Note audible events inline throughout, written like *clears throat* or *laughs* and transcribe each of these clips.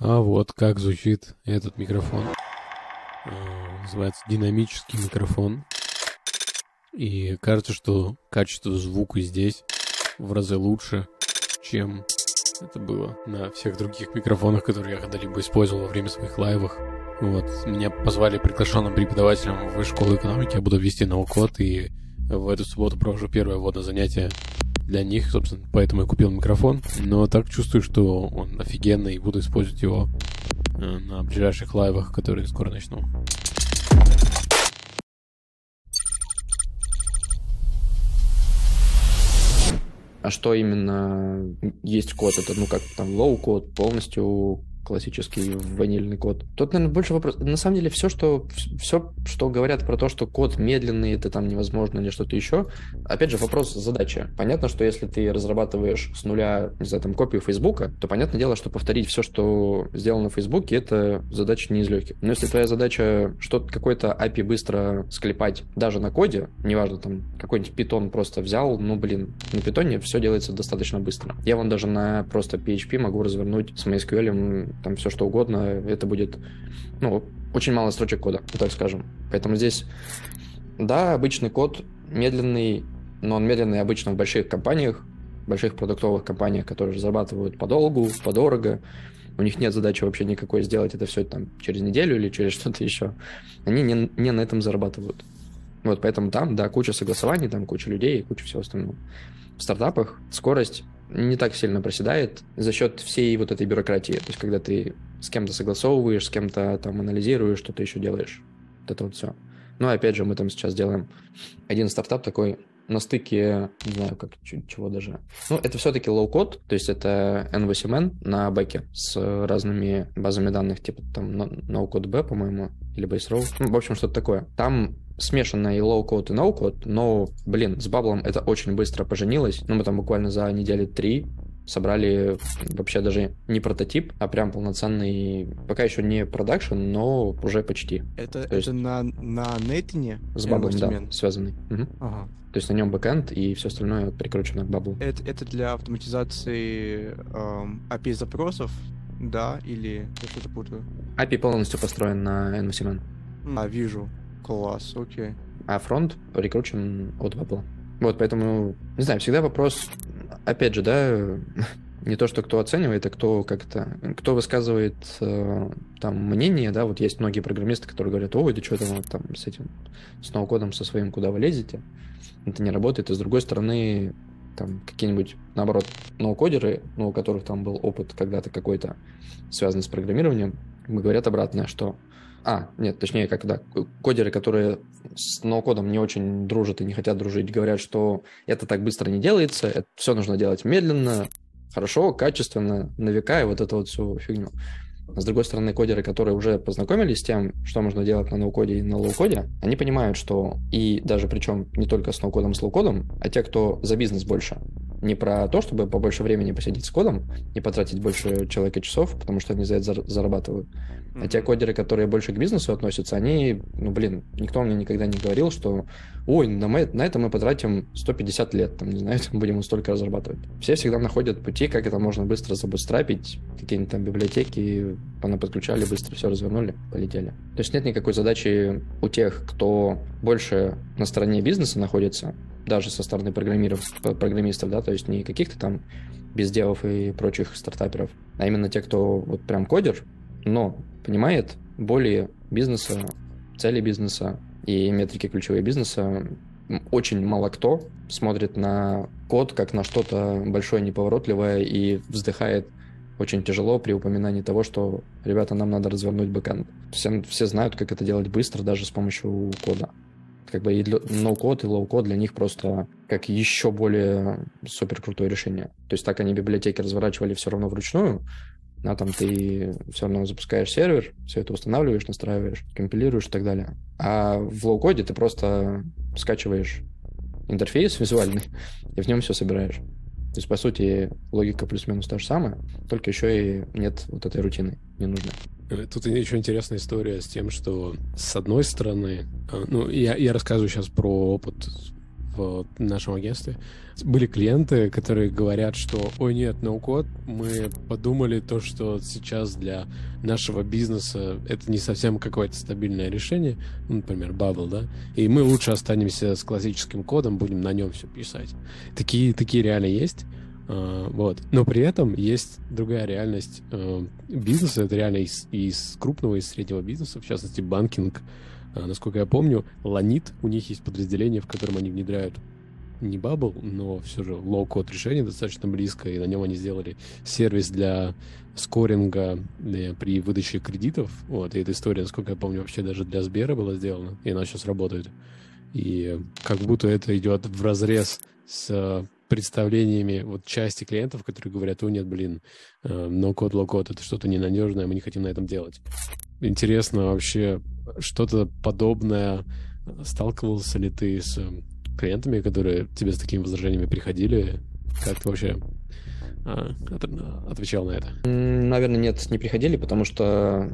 А вот как звучит этот микрофон. А, называется динамический микрофон. И кажется, что качество звука здесь в разы лучше, чем это было на всех других микрофонах, которые я когда-либо использовал во время своих лайвов. Вот, меня позвали приглашенным преподавателем в школу экономики, я буду вести ноу-код, и в эту субботу провожу первое водное занятие для них, собственно, поэтому я купил микрофон. Но так чувствую, что он офигенный, и буду использовать его э, на ближайших live ах, которые скоро начну. А что именно есть код? Это, ну, как там, low-code, полностью классический ванильный код. Тут, наверное, больше вопрос. На самом деле, все, что, все, что говорят про то, что код медленный, это там невозможно или что-то еще, опять же, вопрос задачи. Понятно, что если ты разрабатываешь с нуля, не знаю, там, копию Фейсбука, то понятное дело, что повторить все, что сделано в Фейсбуке, это задача не из легких. Но если твоя задача что-то, какой-то API быстро склепать даже на коде, неважно, там, какой-нибудь питон просто взял, ну, блин, на питоне все делается достаточно быстро. Я вон даже на просто PHP могу развернуть с MySQL там все что угодно, это будет, ну, очень мало строчек кода, так скажем. Поэтому здесь, да, обычный код медленный, но он медленный обычно в больших компаниях, больших продуктовых компаниях, которые разрабатывают подолгу, подорого, у них нет задачи вообще никакой сделать это все там через неделю или через *laughs* что-то еще. Они не, не на этом зарабатывают. Вот, поэтому там, да, куча согласований, там куча людей и куча всего остального. В стартапах скорость не так сильно проседает за счет всей вот этой бюрократии. То есть, когда ты с кем-то согласовываешь, с кем-то там анализируешь, что-то еще делаешь. Вот это вот все. Ну, и опять же, мы там сейчас делаем один стартап такой на стыке, не знаю, как чего даже. Ну, это все-таки low-code, то есть это n8n на бэке с разными базами данных, типа там NocoDB, по-моему, или Baserow. Ну, в общем, что-то такое. Там смешанно и low-code, и no-code, но, блин, с Bubble ом это очень быстро поженилось. Ну, мы там буквально за недели три собрали вообще даже не прототип, а прям полноценный, пока еще не продакшн, но уже почти. Это, это есть... на, на Нейтине? С Bubble ом, да, связанный. Угу. Ага. То есть на нем бэкэнд и все остальное прикручено к Bubble у. Это, это для автоматизации эм, API-запросов, да, или я что-то путаю? API полностью построен на n8n. А, вижу. Класс, окей. А фронт прикручен от Bubble а. Вот, поэтому, не знаю, всегда вопрос, опять же, да, *laughs* не то, что кто оценивает, а кто как-то, кто высказывает э, там мнение, да, вот есть многие программисты, которые говорят, ой, да что там, там с этим, с ноу-кодом со своим, куда вы лезете, это не работает, и с другой стороны, там какие-нибудь, наоборот, ноу-кодеры, ну, у которых там был опыт когда-то какой-то связанный с программированием, говорят обратное, что а, нет, точнее, как да, кодеры, которые с no-code ом не очень дружат и не хотят дружить, говорят, что это так быстро не делается, это все нужно делать медленно, хорошо, качественно, на века и вот эту вот всю фигню. С другой стороны, кодеры, которые уже познакомились с тем, что можно делать на no-code е и на low-code е, они понимают, что и даже причем не только с no-code ом, с low-code ом, а те, кто за бизнес больше, не про то, чтобы побольше времени посидеть с кодом и потратить больше человека часов, потому что они за это зарабатывают. Mm-hmm. А те кодеры, которые больше к бизнесу относятся, они, ну, блин, никто мне никогда не говорил, что, ой, на, мы, на это мы потратим 150 лет, там, не знаю, *laughs* там будем столько разрабатывать. Все всегда находят пути, как это можно быстро забустрапить, какие-нибудь там библиотеки, подключали, быстро все развернули, полетели. То есть нет никакой задачи у тех, кто больше на стороне бизнеса находится, даже со стороны программистов, да, то есть не каких-то там бездевов и прочих стартаперов, а именно те, кто вот прям кодер, но понимает более бизнеса, цели бизнеса и метрики ключевые бизнеса. Очень мало кто смотрит на код как на что-то большое, неповоротливое и вздыхает очень тяжело при упоминании того, что, ребята, нам надо развернуть бэкэнд. Все, все знают, как это делать быстро, даже с помощью кода как бы и no-код, и low-код для них просто как еще более супер крутое решение. То есть так они библиотеки разворачивали все равно вручную, а там ты все равно запускаешь сервер, все это устанавливаешь, настраиваешь, компилируешь и так далее. А в low-code е ты просто скачиваешь интерфейс визуальный *laughs* и в нем все собираешь. То есть, по сути, логика плюс-минус та же самая, только еще и нет вот этой рутины ненужной. Э, тут еще интересная история с тем, что с одной стороны, э, ну, я, я рассказываю сейчас про опыт в нашем агентстве. Были клиенты, которые говорят, что «Ой, нет, ноу-код, мы подумали то, что сейчас для нашего бизнеса это не совсем какое-то стабильное решение, ну, например, Bubble, да, и мы лучше останемся с классическим кодом, будем на нем все писать». Такие, такие реально есть. Uh, вот. Но при этом есть другая реальность uh, бизнеса. Это реально из, из крупного, из среднего бизнеса, в частности, банкинг, а, насколько я помню, Ланит, у них есть подразделение, в котором они внедряют не Bubble, но все же low-code решение достаточно близко, и на нем они сделали сервис для скоринга при выдаче кредитов. Вот, и эта история, насколько я помню, вообще даже для Сбера была сделана, и она сейчас работает. И как будто это идет в разрез с представлениями вот части клиентов, которые говорят, о нет, блин, э, low-code, это что-то ненадежное, мы не хотим на этом делать. Интересно вообще, что-то подобное сталкивался ли ты с клиентами, которые тебе с такими возражениями приходили? Как ты вообще а, отвечал на это? Наверное, нет, не приходили, потому что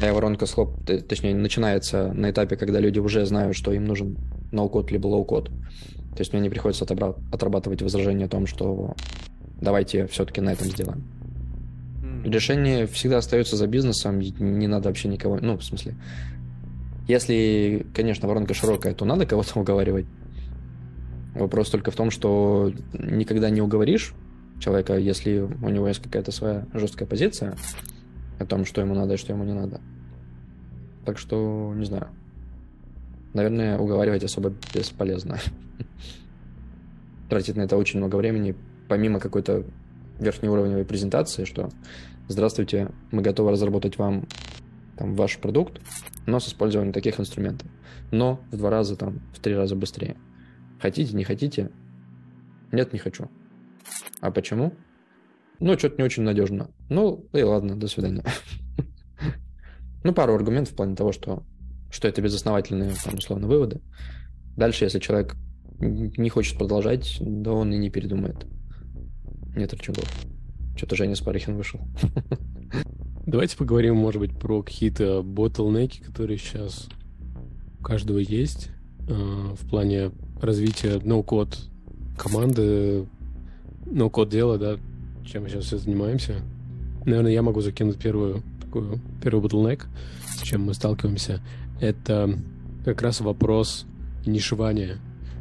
моя воронка слоп, точнее, начинается на этапе, когда люди уже знают, что им нужен no-code либо low-code. То есть мне не приходится отрабатывать возражение о том, что давайте все-таки на этом сделаем. Решение всегда остается за бизнесом, не надо вообще никого, ну, в смысле, если, конечно, воронка широкая, то надо кого-то уговаривать. Вопрос только в том, что никогда не уговоришь человека, если у него есть какая-то своя жесткая позиция о том, что ему надо и что ему не надо. Так что, не знаю. Наверное, уговаривать особо бесполезно. *laughs* Тратить на это очень много времени, помимо какой-то верхнеуровневой презентации, что здравствуйте, мы готовы разработать вам там, ваш продукт, но с использованием таких инструментов. Но в два раза, там, в три раза быстрее. Хотите, не хотите? Нет, не хочу. А почему? Ну, что-то не очень надежно. Ну, и ладно, до свидания. *laughs* Ну, пару аргументов в плане того, что, что это безосновательные, там, условно, выводы. Дальше, если человек не хочет продолжать, да он и не передумает. Нет рычагов. Что-то Женя Спарихин вышел. *laughs* Давайте поговорим, может быть, про какие-то ботлнеки, которые сейчас у каждого есть э, в плане развития ноу-код команды, ноу-код дела, да, чем мы сейчас все занимаемся. Наверное, я могу закинуть первую такую, первый bottleneck, с чем мы сталкиваемся. Это как раз вопрос нишевания.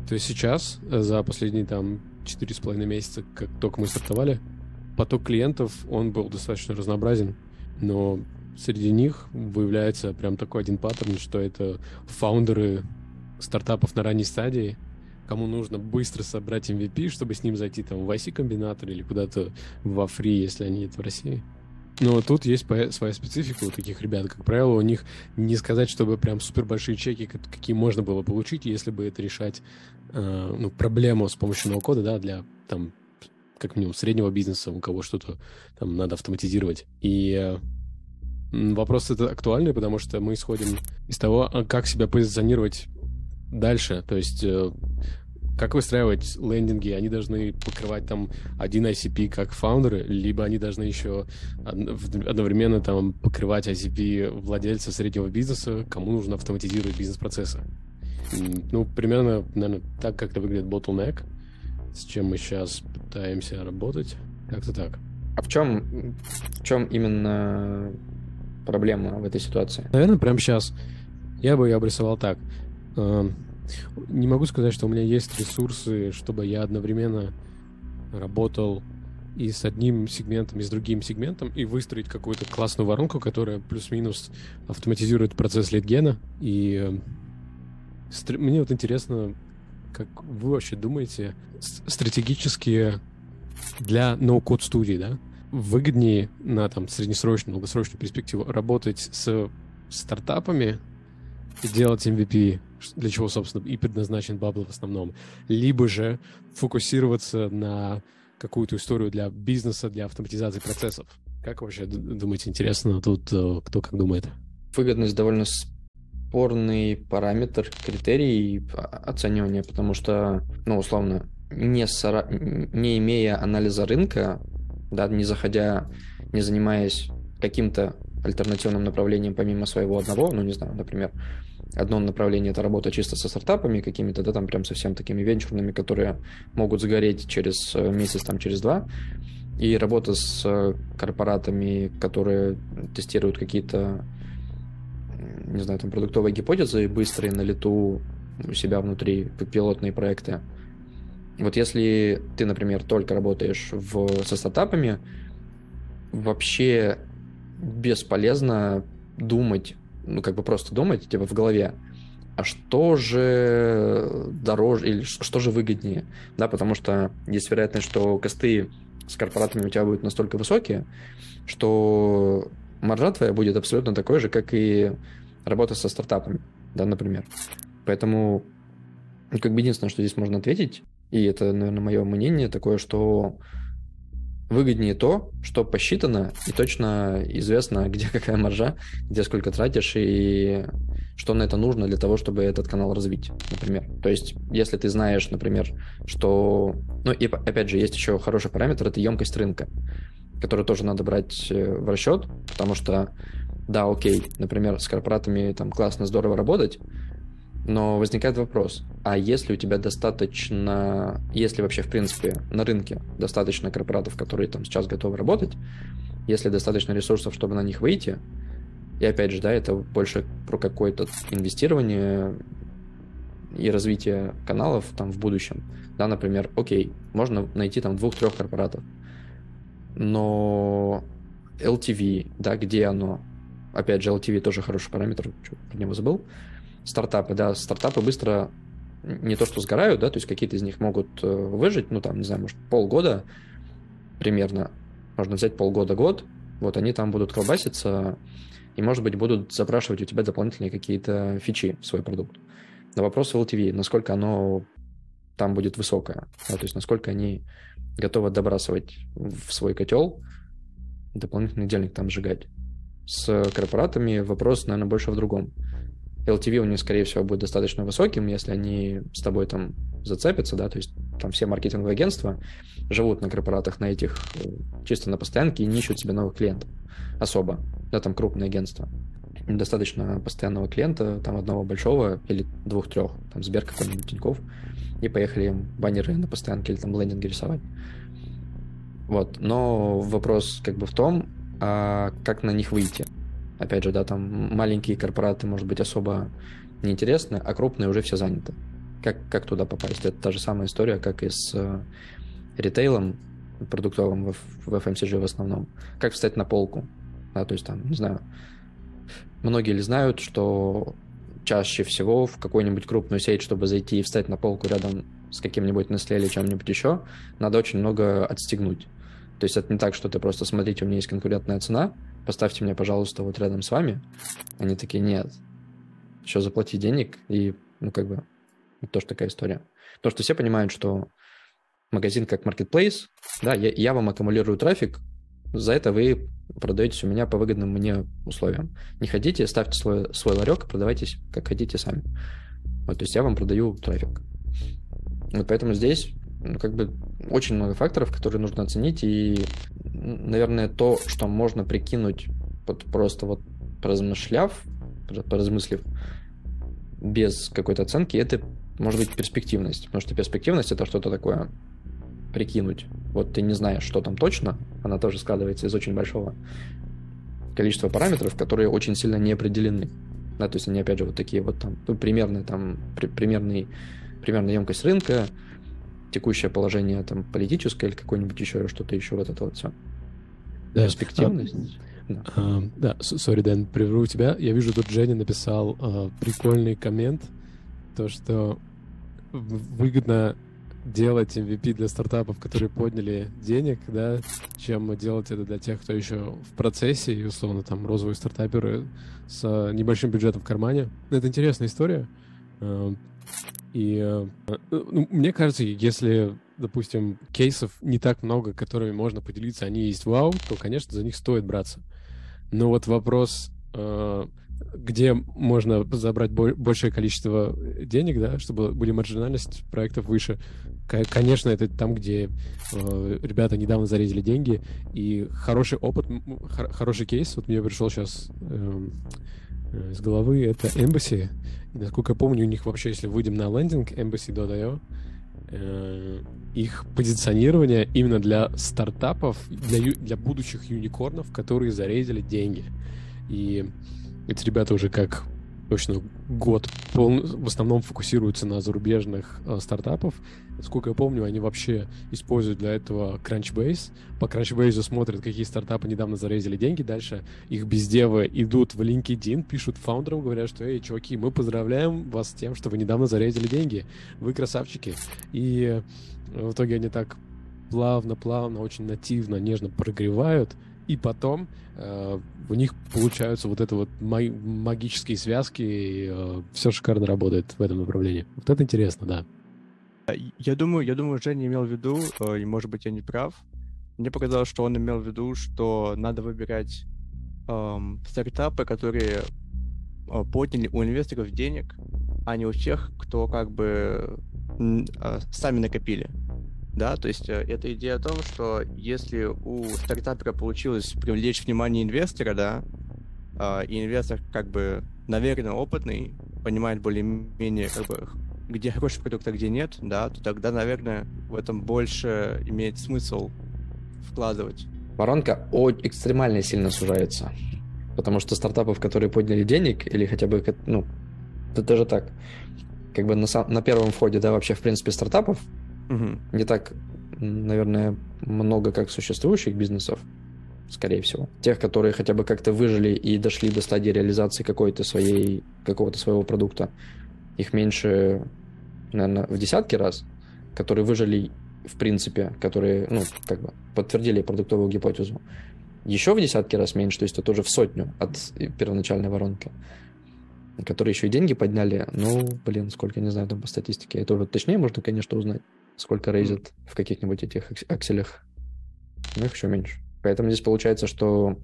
То есть сейчас, за последние там четыре с половиной месяца, как только мы стартовали, поток клиентов, он был достаточно разнообразен, но среди них выявляется прям такой один паттерн, что это фаундеры стартапов на ранней стадии, кому нужно быстро собрать MVP, чтобы с ним зайти там в IC-комбинатор или куда-то во фри, если они это в России. Но тут есть своя специфика у таких ребят. Как правило, у них не сказать, чтобы прям супер большие чеки, какие можно было получить, если бы это решать э, ну, проблему с помощью ноу-кода, да, для там как минимум среднего бизнеса, у кого что-то там надо автоматизировать. И э, вопрос это актуальный, потому что мы исходим из того, а как себя позиционировать дальше. То есть э, как выстраивать лендинги? Они должны покрывать там один ICP как фаундеры, либо они должны еще одновременно там покрывать ICP владельца среднего бизнеса, кому нужно автоматизировать бизнес-процессы. Ну, примерно, наверное, так как-то выглядит bottleneck, с чем мы сейчас пытаемся работать. Как-то так. А в чем, в чем именно проблема в этой ситуации? Наверное, прямо сейчас я бы ее обрисовал так. Не могу сказать, что у меня есть ресурсы, чтобы я одновременно работал и с одним сегментом, и с другим сегментом, и выстроить какую-то классную воронку, которая плюс-минус автоматизирует процесс литгена. И э, мне вот интересно, как вы вообще думаете, стратегически для ноу-код студии, да, выгоднее на там среднесрочную, долгосрочную перспективу работать с стартапами и делать MVP для чего, собственно, и предназначен Bubble в основном, либо же фокусироваться на какую-то историю для бизнеса, для автоматизации процессов. Как вообще думаете, интересно тут, э, кто как думает? Выгодность довольно спорный параметр, критерий оценивания, потому что, ну, условно, не, сора... не имея анализа рынка, да, не заходя, не занимаясь каким-то альтернативным направлением помимо своего одного, ну, не знаю, например, Одно направление — это работа чисто со стартапами какими-то, да, там прям совсем такими венчурными, которые могут загореть через э, месяц, там, через два. И работа с э, корпоратами, которые тестируют какие-то, не знаю, там, продуктовые гипотезы быстрые на лету у себя внутри, пилотные проекты. Вот если ты, например, только работаешь в, со стартапами, вообще бесполезно думать, ну, как бы просто думать, типа, в голове, а что же дороже или что же выгоднее, да, потому что есть вероятность, что косты с корпоратами у тебя будут настолько высокие, что маржа твоя будет абсолютно такой же, как и работа со стартапами, да, например. Поэтому, ну, как бы единственное, что здесь можно ответить, и это, наверное, мое мнение такое, что выгоднее то, что посчитано и точно известно, *laughs* где какая маржа, где сколько тратишь и что на это нужно для того, чтобы этот канал развить, например. То есть, если ты знаешь, например, что... Ну и опять же, есть еще хороший параметр, это емкость рынка, который тоже надо брать э, в расчет, потому что, да, окей, например, с корпоратами там классно, здорово работать, но возникает вопрос, а если у тебя достаточно, если вообще, в принципе, на рынке достаточно корпоратов, которые там сейчас готовы работать, если достаточно ресурсов, чтобы на них выйти, и опять же, да, это больше про какое-то инвестирование и развитие каналов там в будущем. Да, например, окей, можно найти там двух-трех корпоратов, но LTV, да, где оно? Опять же, LTV тоже хороший параметр, про него забыл стартапы, да, стартапы быстро не то что сгорают, да, то есть какие-то из них могут э, выжить, ну, там, не знаю, может, полгода примерно, можно взять полгода-год, вот они там будут колбаситься, и, может быть, будут запрашивать у тебя дополнительные какие-то фичи в свой продукт. На вопрос LTV, насколько оно там будет высокое, да, то есть насколько они готовы добрасывать в свой котел дополнительный денег там сжигать. С корпоратами вопрос, наверное, больше в другом. LTV у них, скорее всего, будет достаточно высоким, если они с тобой там зацепятся, да, то есть там все маркетинговые агентства живут на корпоратах на этих э, чисто на постоянке и не ищут себе новых клиентов особо, да, там крупные агентства. Достаточно постоянного клиента, там одного большого или двух-трех, там Сбер какой-нибудь Тиньков, и поехали им баннеры на постоянке или там лендинги рисовать. Вот, но вопрос как бы в том, а как на них выйти. Опять же, да, там маленькие корпораты, может быть, особо неинтересны, а крупные уже все заняты. Как, как туда попасть? Это та же самая история, как и с э, ритейлом продуктовым в, в FMCG в основном. Как встать на полку? Да, то есть там, не знаю, многие ли знают, что чаще всего в какую-нибудь крупную сеть, чтобы зайти и встать на полку рядом с каким-нибудь Nestle или чем-нибудь еще, надо очень много отстегнуть. То есть это не так, что ты просто смотрите, у меня есть конкурентная цена, поставьте меня, пожалуйста, вот рядом с вами. Они такие, нет, еще заплати денег, и, ну, как бы, это тоже такая история. Потому что все понимают, что магазин как marketplace, да, я, я вам аккумулирую трафик, за это вы продаетесь у меня по выгодным мне условиям. Не хотите, ставьте свой, свой ларек, продавайтесь как хотите сами. Вот, то есть я вам продаю трафик. Вот поэтому здесь ну, как бы очень много факторов, которые нужно оценить, и, наверное, то, что можно прикинуть вот просто вот поразмышляв, поразмыслив, без какой-то оценки, это может быть перспективность. Потому что перспективность это что-то такое прикинуть. Вот ты не знаешь, что там точно, она тоже складывается из очень большого количества параметров, которые очень сильно не определены. Да, то есть они, опять же, вот такие вот там, ну, примерные там, при, примерный, примерная емкость рынка, текущее положение там политическое или какое-нибудь еще что-то еще вот это вот все. Да. Перспективность. А, да, сори, Дэн, прерву тебя. Я вижу, тут Женя написал а, прикольный коммент, то, что выгодно делать MVP для стартапов, которые подняли денег, да, чем делать это для тех, кто еще в процессе, и, условно, там, розовые стартаперы с небольшим бюджетом в кармане. Это интересная история. А, и э, ну, мне кажется, если, допустим, кейсов не так много, которыми можно поделиться, они есть вау, то, конечно, за них стоит браться. Но вот вопрос, э, где можно забрать большее количество денег, да, чтобы были маржинальность проектов выше. Конечно, это там, где э, ребята недавно зарезали деньги, и хороший опыт, хороший кейс. Вот мне пришел сейчас э, из головы, это Embassy. Насколько я помню, у них вообще, если выйдем на лендинг embassy.io, э, их позиционирование именно для стартапов, для, для будущих юникорнов, которые зарейзили деньги. И эти ребята уже как точно год пол... в основном фокусируются на зарубежных э, стартапов. Сколько я помню, они вообще используют для этого Crunchbase. По Crunchbase смотрят, какие стартапы недавно зарезали деньги. Дальше их бездевы идут в LinkedIn, пишут фаундерам, говорят, что «Эй, чуваки, мы поздравляем вас с тем, что вы недавно зарезали деньги. Вы красавчики». И в итоге они так плавно-плавно, очень нативно, нежно прогревают и потом э, у них получаются вот это вот магические связки, и э, все шикарно работает в этом направлении. Вот это интересно, да. Я думаю, я думаю, Женя имел в виду, э, и может быть я не прав. Мне показалось, что он имел в виду, что надо выбирать эм, стартапы, которые э, подняли у инвесторов денег, а не у тех, кто как бы э, сами накопили да, то есть э, это идея о том, что если у стартапера получилось привлечь внимание инвестора, да, э, и инвестор как бы, наверное, опытный, понимает более-менее, как бы, где хороший продукт, а где нет, да, то тогда, наверное, в этом больше имеет смысл вкладывать. Воронка экстремально сильно сужается, потому что стартапов, которые подняли денег, или хотя бы, ну, это даже так, как бы на, на первом входе, да, вообще, в принципе, стартапов Не так, наверное, много как существующих бизнесов, скорее всего. Тех, которые хотя бы как-то выжили и дошли до стадии реализации какой-то своей, какого-то своего продукта, их меньше, наверное, в десятки раз, которые выжили в принципе, которые, ну, как бы подтвердили продуктовую гипотезу. Еще в десятки раз меньше, то есть это тоже в сотню от первоначальной воронки которые еще и деньги подняли, ну, блин, сколько, не знаю, там по статистике, это уже точнее можно, конечно, узнать сколько рейзят в каких-нибудь этих акселях. Ну, их еще меньше. Поэтому здесь получается, что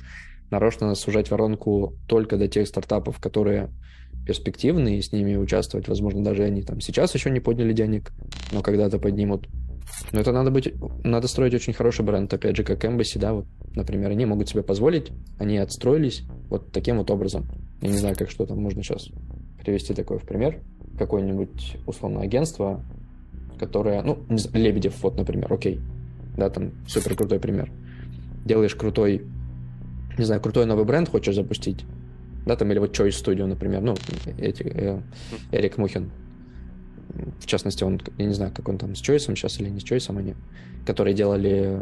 нарочно сужать воронку только до тех стартапов, которые перспективные, и с ними участвовать, возможно, даже они там сейчас еще не подняли денег, но когда-то поднимут. Но это надо быть, надо строить очень хороший бренд, опять же, как Embassy, да, вот, например, они могут себе позволить, они отстроились вот таким вот образом. Я не знаю, как что там можно сейчас привести такое в пример. Какое-нибудь условное агентство которая, ну, Лебедев, вот, например, окей, да, там супер крутой пример. Делаешь крутой, не знаю, крутой новый бренд хочешь запустить, да, там, или вот Choice Studio, например, ну, эти, э, Эрик Мухин, в частности, он, я не знаю, как он там с Choice сейчас или не с Choice они, которые делали,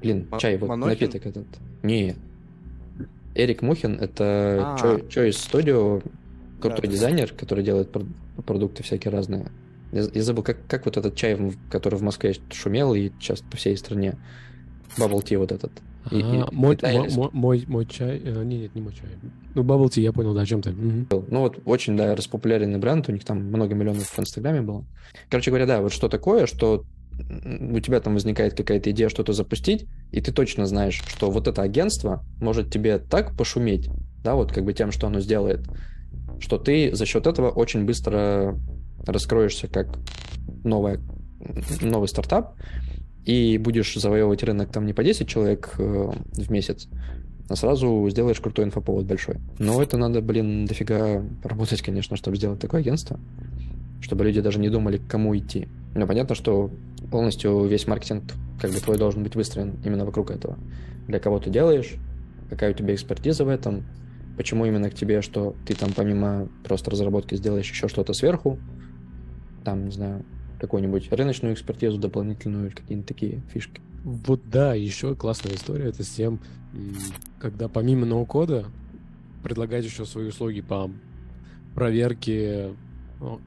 блин, чай, вот Манохин? напиток этот. Не, Эрик Мухин, это а. Choice Studio, крутой да, дизайнер, который делает продукты всякие разные. Я, я забыл, как, как вот этот чай, который в Москве шумел и сейчас по всей стране. Bubble tea вот этот. И, а, и, мой, мой, мой, мой чай... Э, нет, нет, не мой чай. Ну, Bubble Tea, я понял, да, о чем ты. Угу. Ну, вот очень, да, распопуляренный бренд, у них там много миллионов в Инстаграме было. Короче говоря, да, вот что такое, что у тебя там возникает какая-то идея что-то запустить, и ты точно знаешь, что вот это агентство может тебе так пошуметь, да, вот как бы тем, что оно сделает, что ты за счет этого очень быстро раскроешься как новая, новый стартап и будешь завоевывать рынок там не по 10 человек э, в месяц, а сразу сделаешь крутой инфоповод большой. Но это надо, блин, дофига работать, конечно, чтобы сделать такое агентство, чтобы люди даже не думали, к кому идти. Но понятно, что полностью весь маркетинг как бы твой должен быть выстроен именно вокруг этого. Для кого ты делаешь, какая у тебя экспертиза в этом, почему именно к тебе, что ты там помимо просто разработки сделаешь еще что-то сверху, там, не знаю, какую-нибудь рыночную экспертизу дополнительную или какие-нибудь такие фишки. Вот да, еще классная история это с тем, когда помимо ноу-кода предлагать еще свои услуги по проверке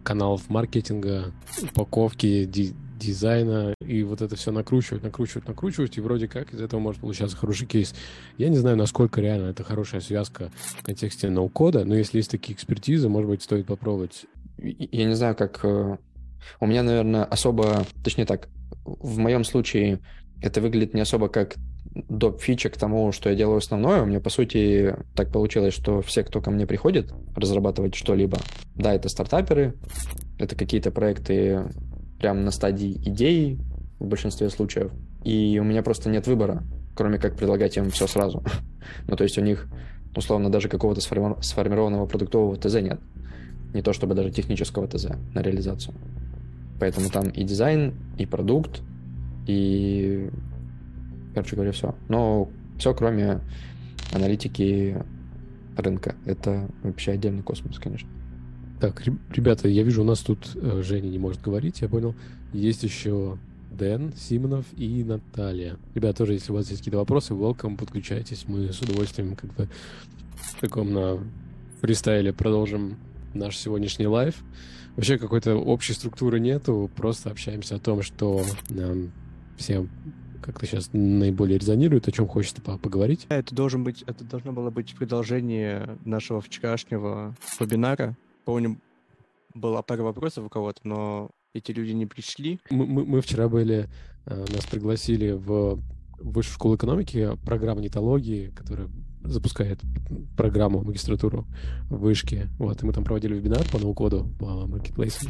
каналов маркетинга, упаковки, ди- дизайна, и вот это все накручивать, накручивать, накручивать, и вроде как из этого может получаться хороший кейс. Я не знаю, насколько реально это хорошая связка в контексте ноу-кода, но если есть такие экспертизы, может быть, стоит попробовать. Я не знаю, как э, у меня, наверное, особо, точнее так, в моем случае это выглядит не особо как доп. фича к тому, что я делаю основное. У меня, по сути, так получилось, что все, кто ко мне приходит разрабатывать что-либо, да, это стартаперы, это какие-то проекты прямо на стадии идеи в большинстве случаев. И у меня просто нет выбора, кроме как предлагать им все сразу. *laughs* ну, то есть у них условно даже какого-то сформированного продуктового ТЗ нет. Не то чтобы даже технического ТЗ на реализацию. Поэтому там и дизайн, и продукт, и, короче говоря, все. Но все, кроме аналитики рынка. Это вообще отдельный космос, конечно. Так, ребята, я вижу, у нас тут э, Женя не может говорить, я понял. Есть еще Дэн Симонов и Наталья. Ребята, тоже, если у вас есть какие-то вопросы, welcome, подключайтесь. Мы с удовольствием как бы в таком на фристайле продолжим наш сегодняшний live. Вообще какой-то общей структуры нету, просто общаемся о том, что нам всем как-то сейчас наиболее резонирует, о чем хочется поговорить. Это должен быть, это должно было быть продолжение нашего вчерашнего вебинара. Помню, была пара вопросов у кого-то, но эти люди не пришли. Мы, мы, мы вчера были, э, нас пригласили в Высшую школу экономики, программа нетологии, которая запускает программу магистратуру в вышке. Вот, и мы там проводили вебинар по ноу-коду, по маркетплейсам.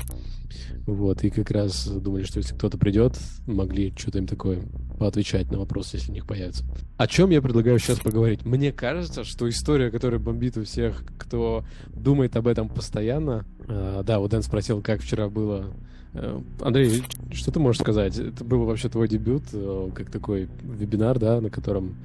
Вот, и как раз думали, что если кто-то придет, могли что-то им такое поотвечать на вопросы, если у них появится. О чем я предлагаю сейчас поговорить? Мне кажется, что история, которая бомбит у всех, кто думает об этом постоянно... Э, да, вот Дэн спросил, как вчера было э, Андрей, что ты можешь сказать? Это был вообще твой дебют, э, как такой вебинар, да, на котором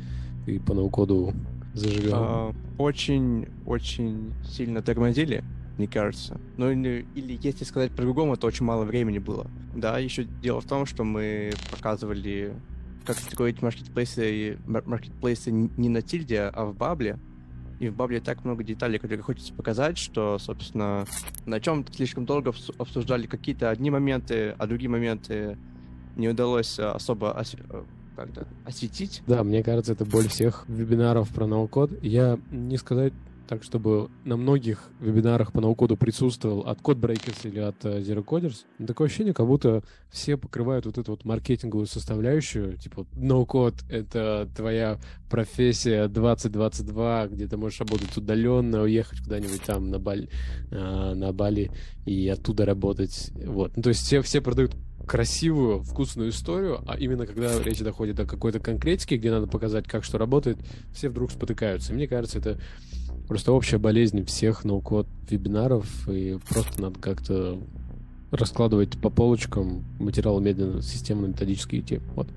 ты по ноу-коду зажигал? Очень-очень а, сильно тормозили, мне кажется. Ну или, или если сказать по-другому, то очень мало времени было. Да, еще дело в том, что мы показывали, как строить маркетплейсы, маркетплейсы не на тильде, а в бабле. И в бабле так много деталей, которые хочется показать, что, собственно, на чем слишком долго обсуждали какие-то одни моменты, а другие моменты не удалось особо как-то осветить. Да, мне кажется, это боль всех вебинаров про ноу-код. Я не сказать так, чтобы на многих вебинарах по ноу-коду присутствовал от CodeBreakers или от uh, Zero Coders. Такое ощущение, как будто все покрывают вот эту вот маркетинговую составляющую. Типа, ноу-код — это твоя профессия 2022, где ты можешь работать удаленно, уехать куда-нибудь там на, Бали, uh, на Бали и оттуда работать. Вот. Ну, то есть все, все продают красивую, вкусную историю, а именно когда речь доходит до какой-то конкретики, где надо показать, как что работает, все вдруг спотыкаются. И мне кажется, это просто общая болезнь всех ноу-код вебинаров, и просто надо как-то раскладывать по полочкам материал медленно, системно, методически идти. Вот.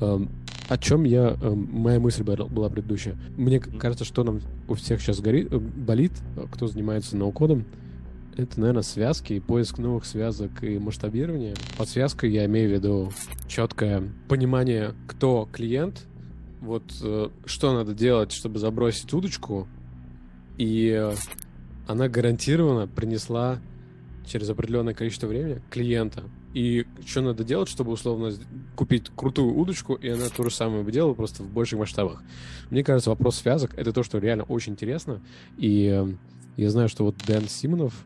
Эм, о чем я... Эм, моя мысль была предыдущая. Мне кажется, что нам у всех сейчас горит, э, болит, кто занимается ноу-кодом, это, наверное, связки и поиск новых связок и масштабирование. Под связкой я имею в виду четкое понимание, кто клиент, вот э, что надо делать, чтобы забросить удочку, и она гарантированно принесла через определенное количество времени клиента. И что надо делать, чтобы условно купить крутую удочку, и она то же самое бы делала, просто в больших масштабах. Мне кажется, вопрос связок — это то, что реально очень интересно. И э, я знаю, что вот Дэн Симонов,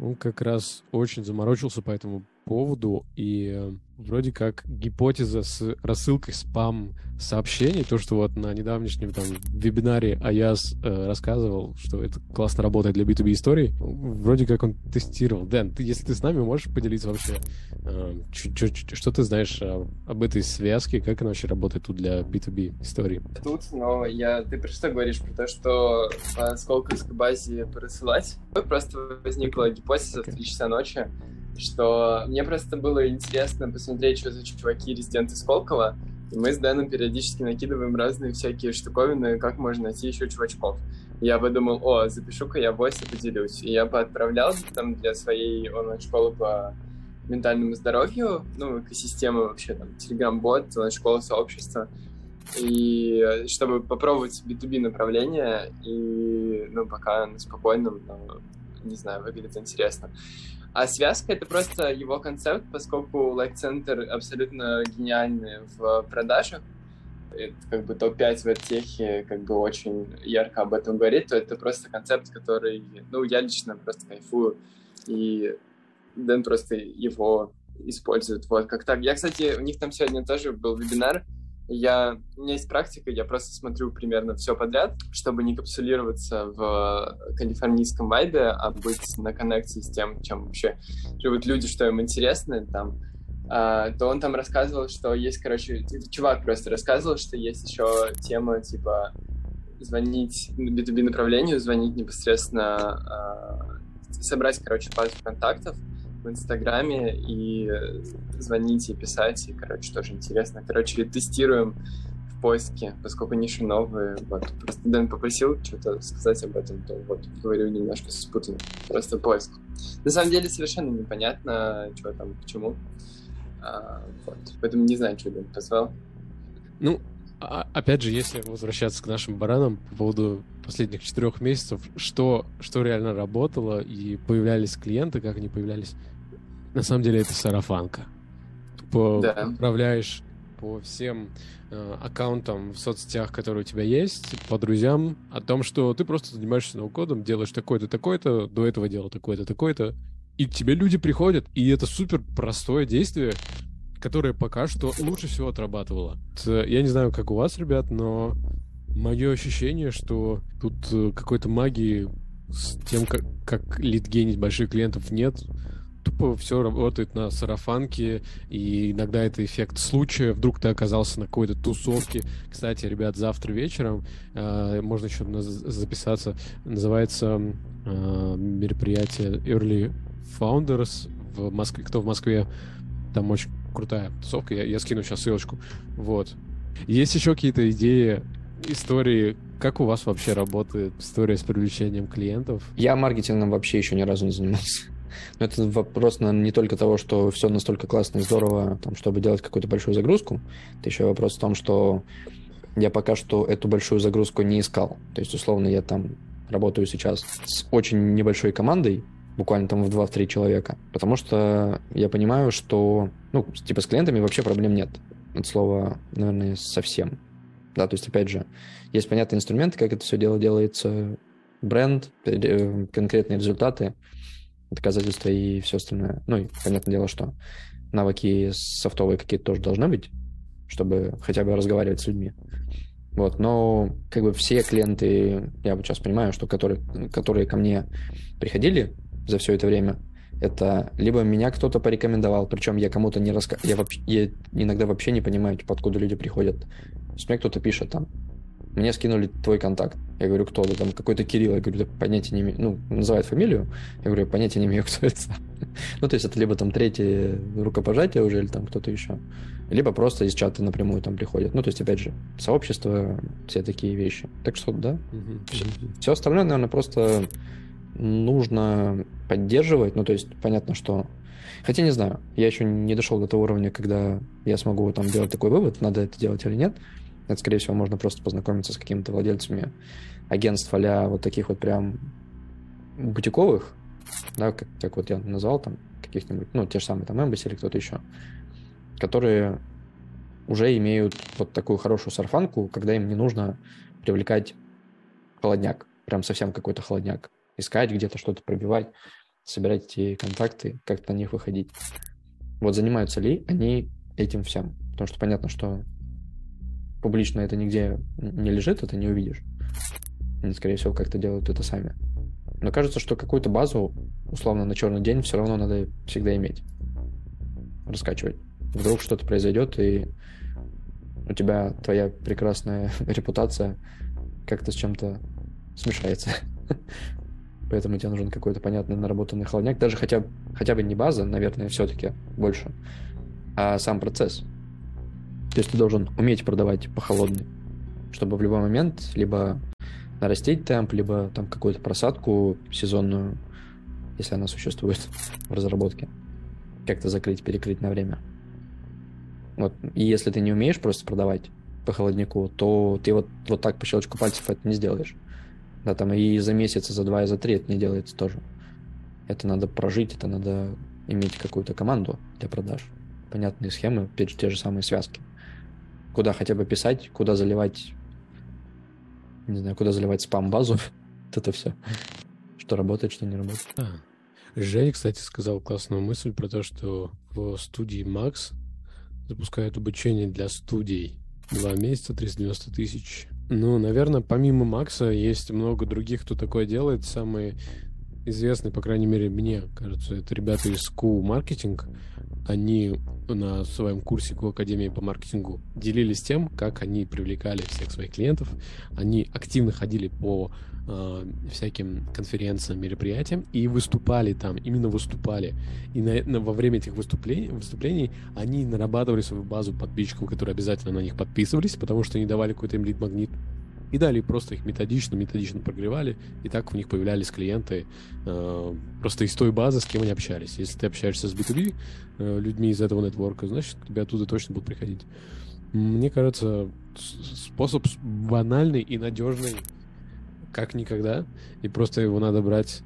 он как раз очень заморочился по этому поводу, и э, вроде как гипотеза с рассылкой спам сообщений, то, что вот на недавнешнем там вебинаре Аяс э, рассказывал, что это классно работает для B2B историй, вроде как он тестировал. Дэн, ты, если ты с нами, можешь поделиться вообще, э, что ты знаешь о, об этой связке, как она вообще работает тут для B2B истории? Тут, но я, ты про что говоришь? Про то, что по сколковской базе просылать? Просто возникла гипотеза в 3 часа ночи, что мне просто было интересно посмотреть, что за чуваки резиденты Сколково, и мы с Дэном периодически накидываем разные всякие штуковины, как можно найти еще чувачков. Я подумал, о, запишу-ка я в и поделюсь. И я поотправлял там для своей онлайн-школы по ментальному здоровью, ну, экосистемы вообще, там, телеграм-бот, онлайн-школа, сообщество, и чтобы попробовать B2B направление, и, ну, пока на спокойном, но, не знаю, выглядит интересно. А связка — это просто его концепт, поскольку Like Center абсолютно гениальный в продажах, это как бы топ-5 в техе как бы очень ярко об этом говорит, то это просто концепт, который, ну, я лично просто кайфую, и Дэн просто его использует. Вот, как так. Я, кстати, у них там сегодня тоже был вебинар, я, у меня есть практика, я просто смотрю примерно все подряд, чтобы не капсулироваться в калифорнийском вайбе, а быть на коннекции с тем, чем вообще живут люди, что им интересно, там, а, то он там рассказывал, что есть, короче, чувак просто рассказывал, что есть еще тема, типа, звонить B2B направлению, звонить непосредственно, э, собрать, короче, базу контактов в Инстаграме и писать, и, короче, тоже интересно. Короче, тестируем в поиске, поскольку ниши новые. Вот. Просто Дэн попросил что-то сказать об этом, то вот говорю немножко спутанно. Просто поиск. На самом деле совершенно непонятно, что там, к чему. А, вот. Поэтому не знаю, что Дэн позвал. Ну, а, опять же, если возвращаться к нашим баранам по поводу последних четырех месяцев, что, что реально работало и появлялись клиенты, как они появлялись, на самом деле это сарафанка. Тупо да. управляешь по всем э, аккаунтам в соцсетях, которые у тебя есть, по друзьям, о том, что ты просто занимаешься ноу-кодом, делаешь такое-то, такое-то, до этого делал такое-то, такое-то, и к тебе люди приходят, и это супер простое действие, которое пока что лучше всего отрабатывало. Я не знаю, как у вас, ребят, но мое ощущение, что тут э, какой-то магии с тем, как, как лидгенить больших клиентов нет, тупо все работает на сарафанке, и иногда это эффект случая. Вдруг ты оказался на какой-то тусовке. Кстати, ребят, завтра вечером э, можно еще на- записаться. Называется э, мероприятие Early Founders в Москве. Кто в Москве? Там очень крутая тусовка. Я, я скину сейчас ссылочку. Вот. Есть еще какие-то идеи, истории, как у вас вообще работает история с привлечением клиентов? Я маркетингом вообще еще ни разу не занимался. Но это вопрос, наверное, не только того, что все настолько классно и здорово, там, чтобы делать какую-то большую загрузку. Это еще вопрос в том, что я пока что эту большую загрузку не искал. То есть, условно, я там работаю сейчас с очень небольшой командой, буквально там в 2-3 человека, потому что я понимаю, что, ну, типа с клиентами вообще проблем нет. От слова, наверное, совсем. Да, то есть, опять же, есть понятные инструменты, как это все дело делается, бренд, э, конкретные результаты, доказательства и все остальное. Ну и понятное дело, что навыки софтовые какие-то тоже должны быть, чтобы хотя бы разговаривать с людьми. Вот, но как бы все клиенты, я вот сейчас понимаю, что которые, которые ко мне приходили за все это время, это либо меня кто-то порекомендовал, причем я кому-то не рассказывал, я, вообще, я иногда вообще не понимаю, типа, откуда люди приходят. То есть мне кто-то пишет там, мне скинули твой контакт. Я говорю, кто ты? Там какой-то Кирилл. Я говорю, да понятия не имею. Ну, называет фамилию. Я говорю, понятия не имею, *laughs* кто это. ну, то есть это либо там третье рукопожатие уже, или там кто-то еще. Либо просто из чата напрямую там приходят. Ну, то есть, опять же, сообщество, все такие вещи. Так что, да. Все, все остальное, наверное, просто нужно поддерживать. Ну, то есть, понятно, что Хотя не знаю, я еще не дошел до того уровня, когда я смогу там делать такой вывод, надо это делать или нет. Это, скорее всего, можно просто познакомиться с какими-то владельцами агентств а вот таких вот прям бутиковых, да, как, как вот я назвал там каких-нибудь, ну, те же самые там Embassy или кто-то еще, которые уже имеют вот такую хорошую сарфанку, когда им не нужно привлекать холодняк, прям совсем какой-то холодняк, искать где-то что-то пробивать, собирать эти контакты, как-то на них выходить. Вот занимаются ли они этим всем? Потому что понятно, что публично это нигде не лежит, это не увидишь. Они, скорее всего, как-то делают это сами. Но кажется, что какую-то базу, условно, на черный день все равно надо всегда иметь. Раскачивать. Вдруг что-то произойдет, и у тебя твоя прекрасная *laughs* репутация как-то с чем-то смешается. *laughs* Поэтому тебе нужен какой-то понятный наработанный холодняк. Даже хотя, хотя бы не база, наверное, все-таки больше, а сам процесс. То есть ты должен уметь продавать по холодной, чтобы в любой момент либо нарастить темп, либо там какую-то просадку сезонную, если она существует в разработке, как-то закрыть, перекрыть на время. Вот. И если ты не умеешь просто продавать по холоднику, то ты вот, вот так по щелчку пальцев это не сделаешь. Да, там и за месяц, и за два, и за три это не делается тоже. Это надо прожить, это надо иметь какую-то команду для продаж. Понятные схемы, те же самые связки куда хотя бы писать, куда заливать, не знаю, куда заливать спам-базу. *laughs* вот это все. Что работает, что не работает. А. Женя, кстати, сказал классную мысль про то, что в студии Max запускают обучение для студий. Два месяца, 390 тысяч. Ну, наверное, помимо Макса есть много других, кто такое делает. Самые известный, по крайней мере, мне кажется, это ребята из School Marketing. Они на своем курсе в Академии по маркетингу делились тем, как они привлекали всех своих клиентов. Они активно ходили по э, всяким конференциям, мероприятиям и выступали там, именно выступали. И на, на, во время этих выступлений, выступлений они нарабатывали свою базу подписчиков, которые обязательно на них подписывались, потому что они давали какой-то им лид-магнит. И далее просто их методично, методично прогревали, и так у них появлялись клиенты э, просто из той базы, с кем они общались. Если ты общаешься с B2B э, людьми из этого нетворка, значит, к тебе оттуда точно будут приходить. Мне кажется, способ банальный и надежный, как никогда, и просто его надо брать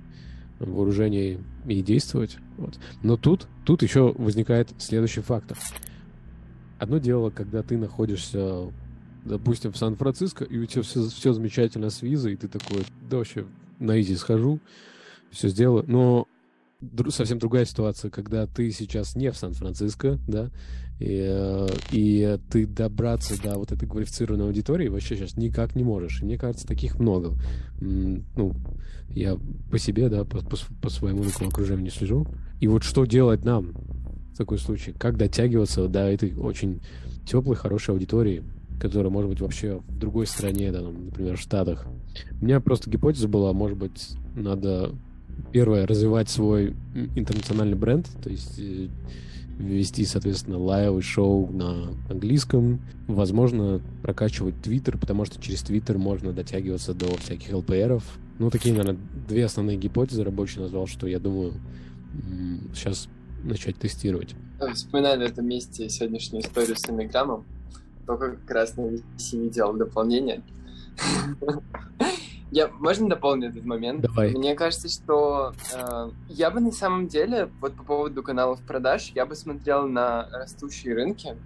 в вооружение и действовать. Вот. Но тут, тут еще возникает следующий фактор. Одно дело, когда ты находишься допустим, в Сан-Франциско, и у тебя все, все замечательно с визой, и ты такой, да вообще, на изи схожу, все сделаю. Но дру, совсем другая ситуация, когда ты сейчас не в Сан-Франциско, да, и, э, и ты добраться до вот этой квалифицированной аудитории вообще сейчас никак не можешь. И мне кажется, таких много. Ну, я по себе, да, по, по, по своему окружению не слежу. И вот что делать нам в такой случае? Как дотягиваться до этой очень теплой, хорошей аудитории? Которая может быть вообще в другой стране, да, там, например, в Штатах. У меня просто гипотеза была, может быть, надо первое развивать свой интернациональный бренд, то есть э, вести, соответственно, лайвы шоу на английском, возможно, прокачивать Твиттер, потому что через Твиттер можно дотягиваться до всяких ЛПРов. Ну, такие, наверное, две основные гипотезы рабочий назвал, что я думаю сейчас начать тестировать. Вспоминаю на этом месте сегодняшнюю историю с Инстаграмом только как раз на делал дополнение. Я, можно дополнить этот момент? Давай. Мне кажется, что э, я бы на самом деле, вот по поводу каналов продаж, я бы смотрел на растущие рынки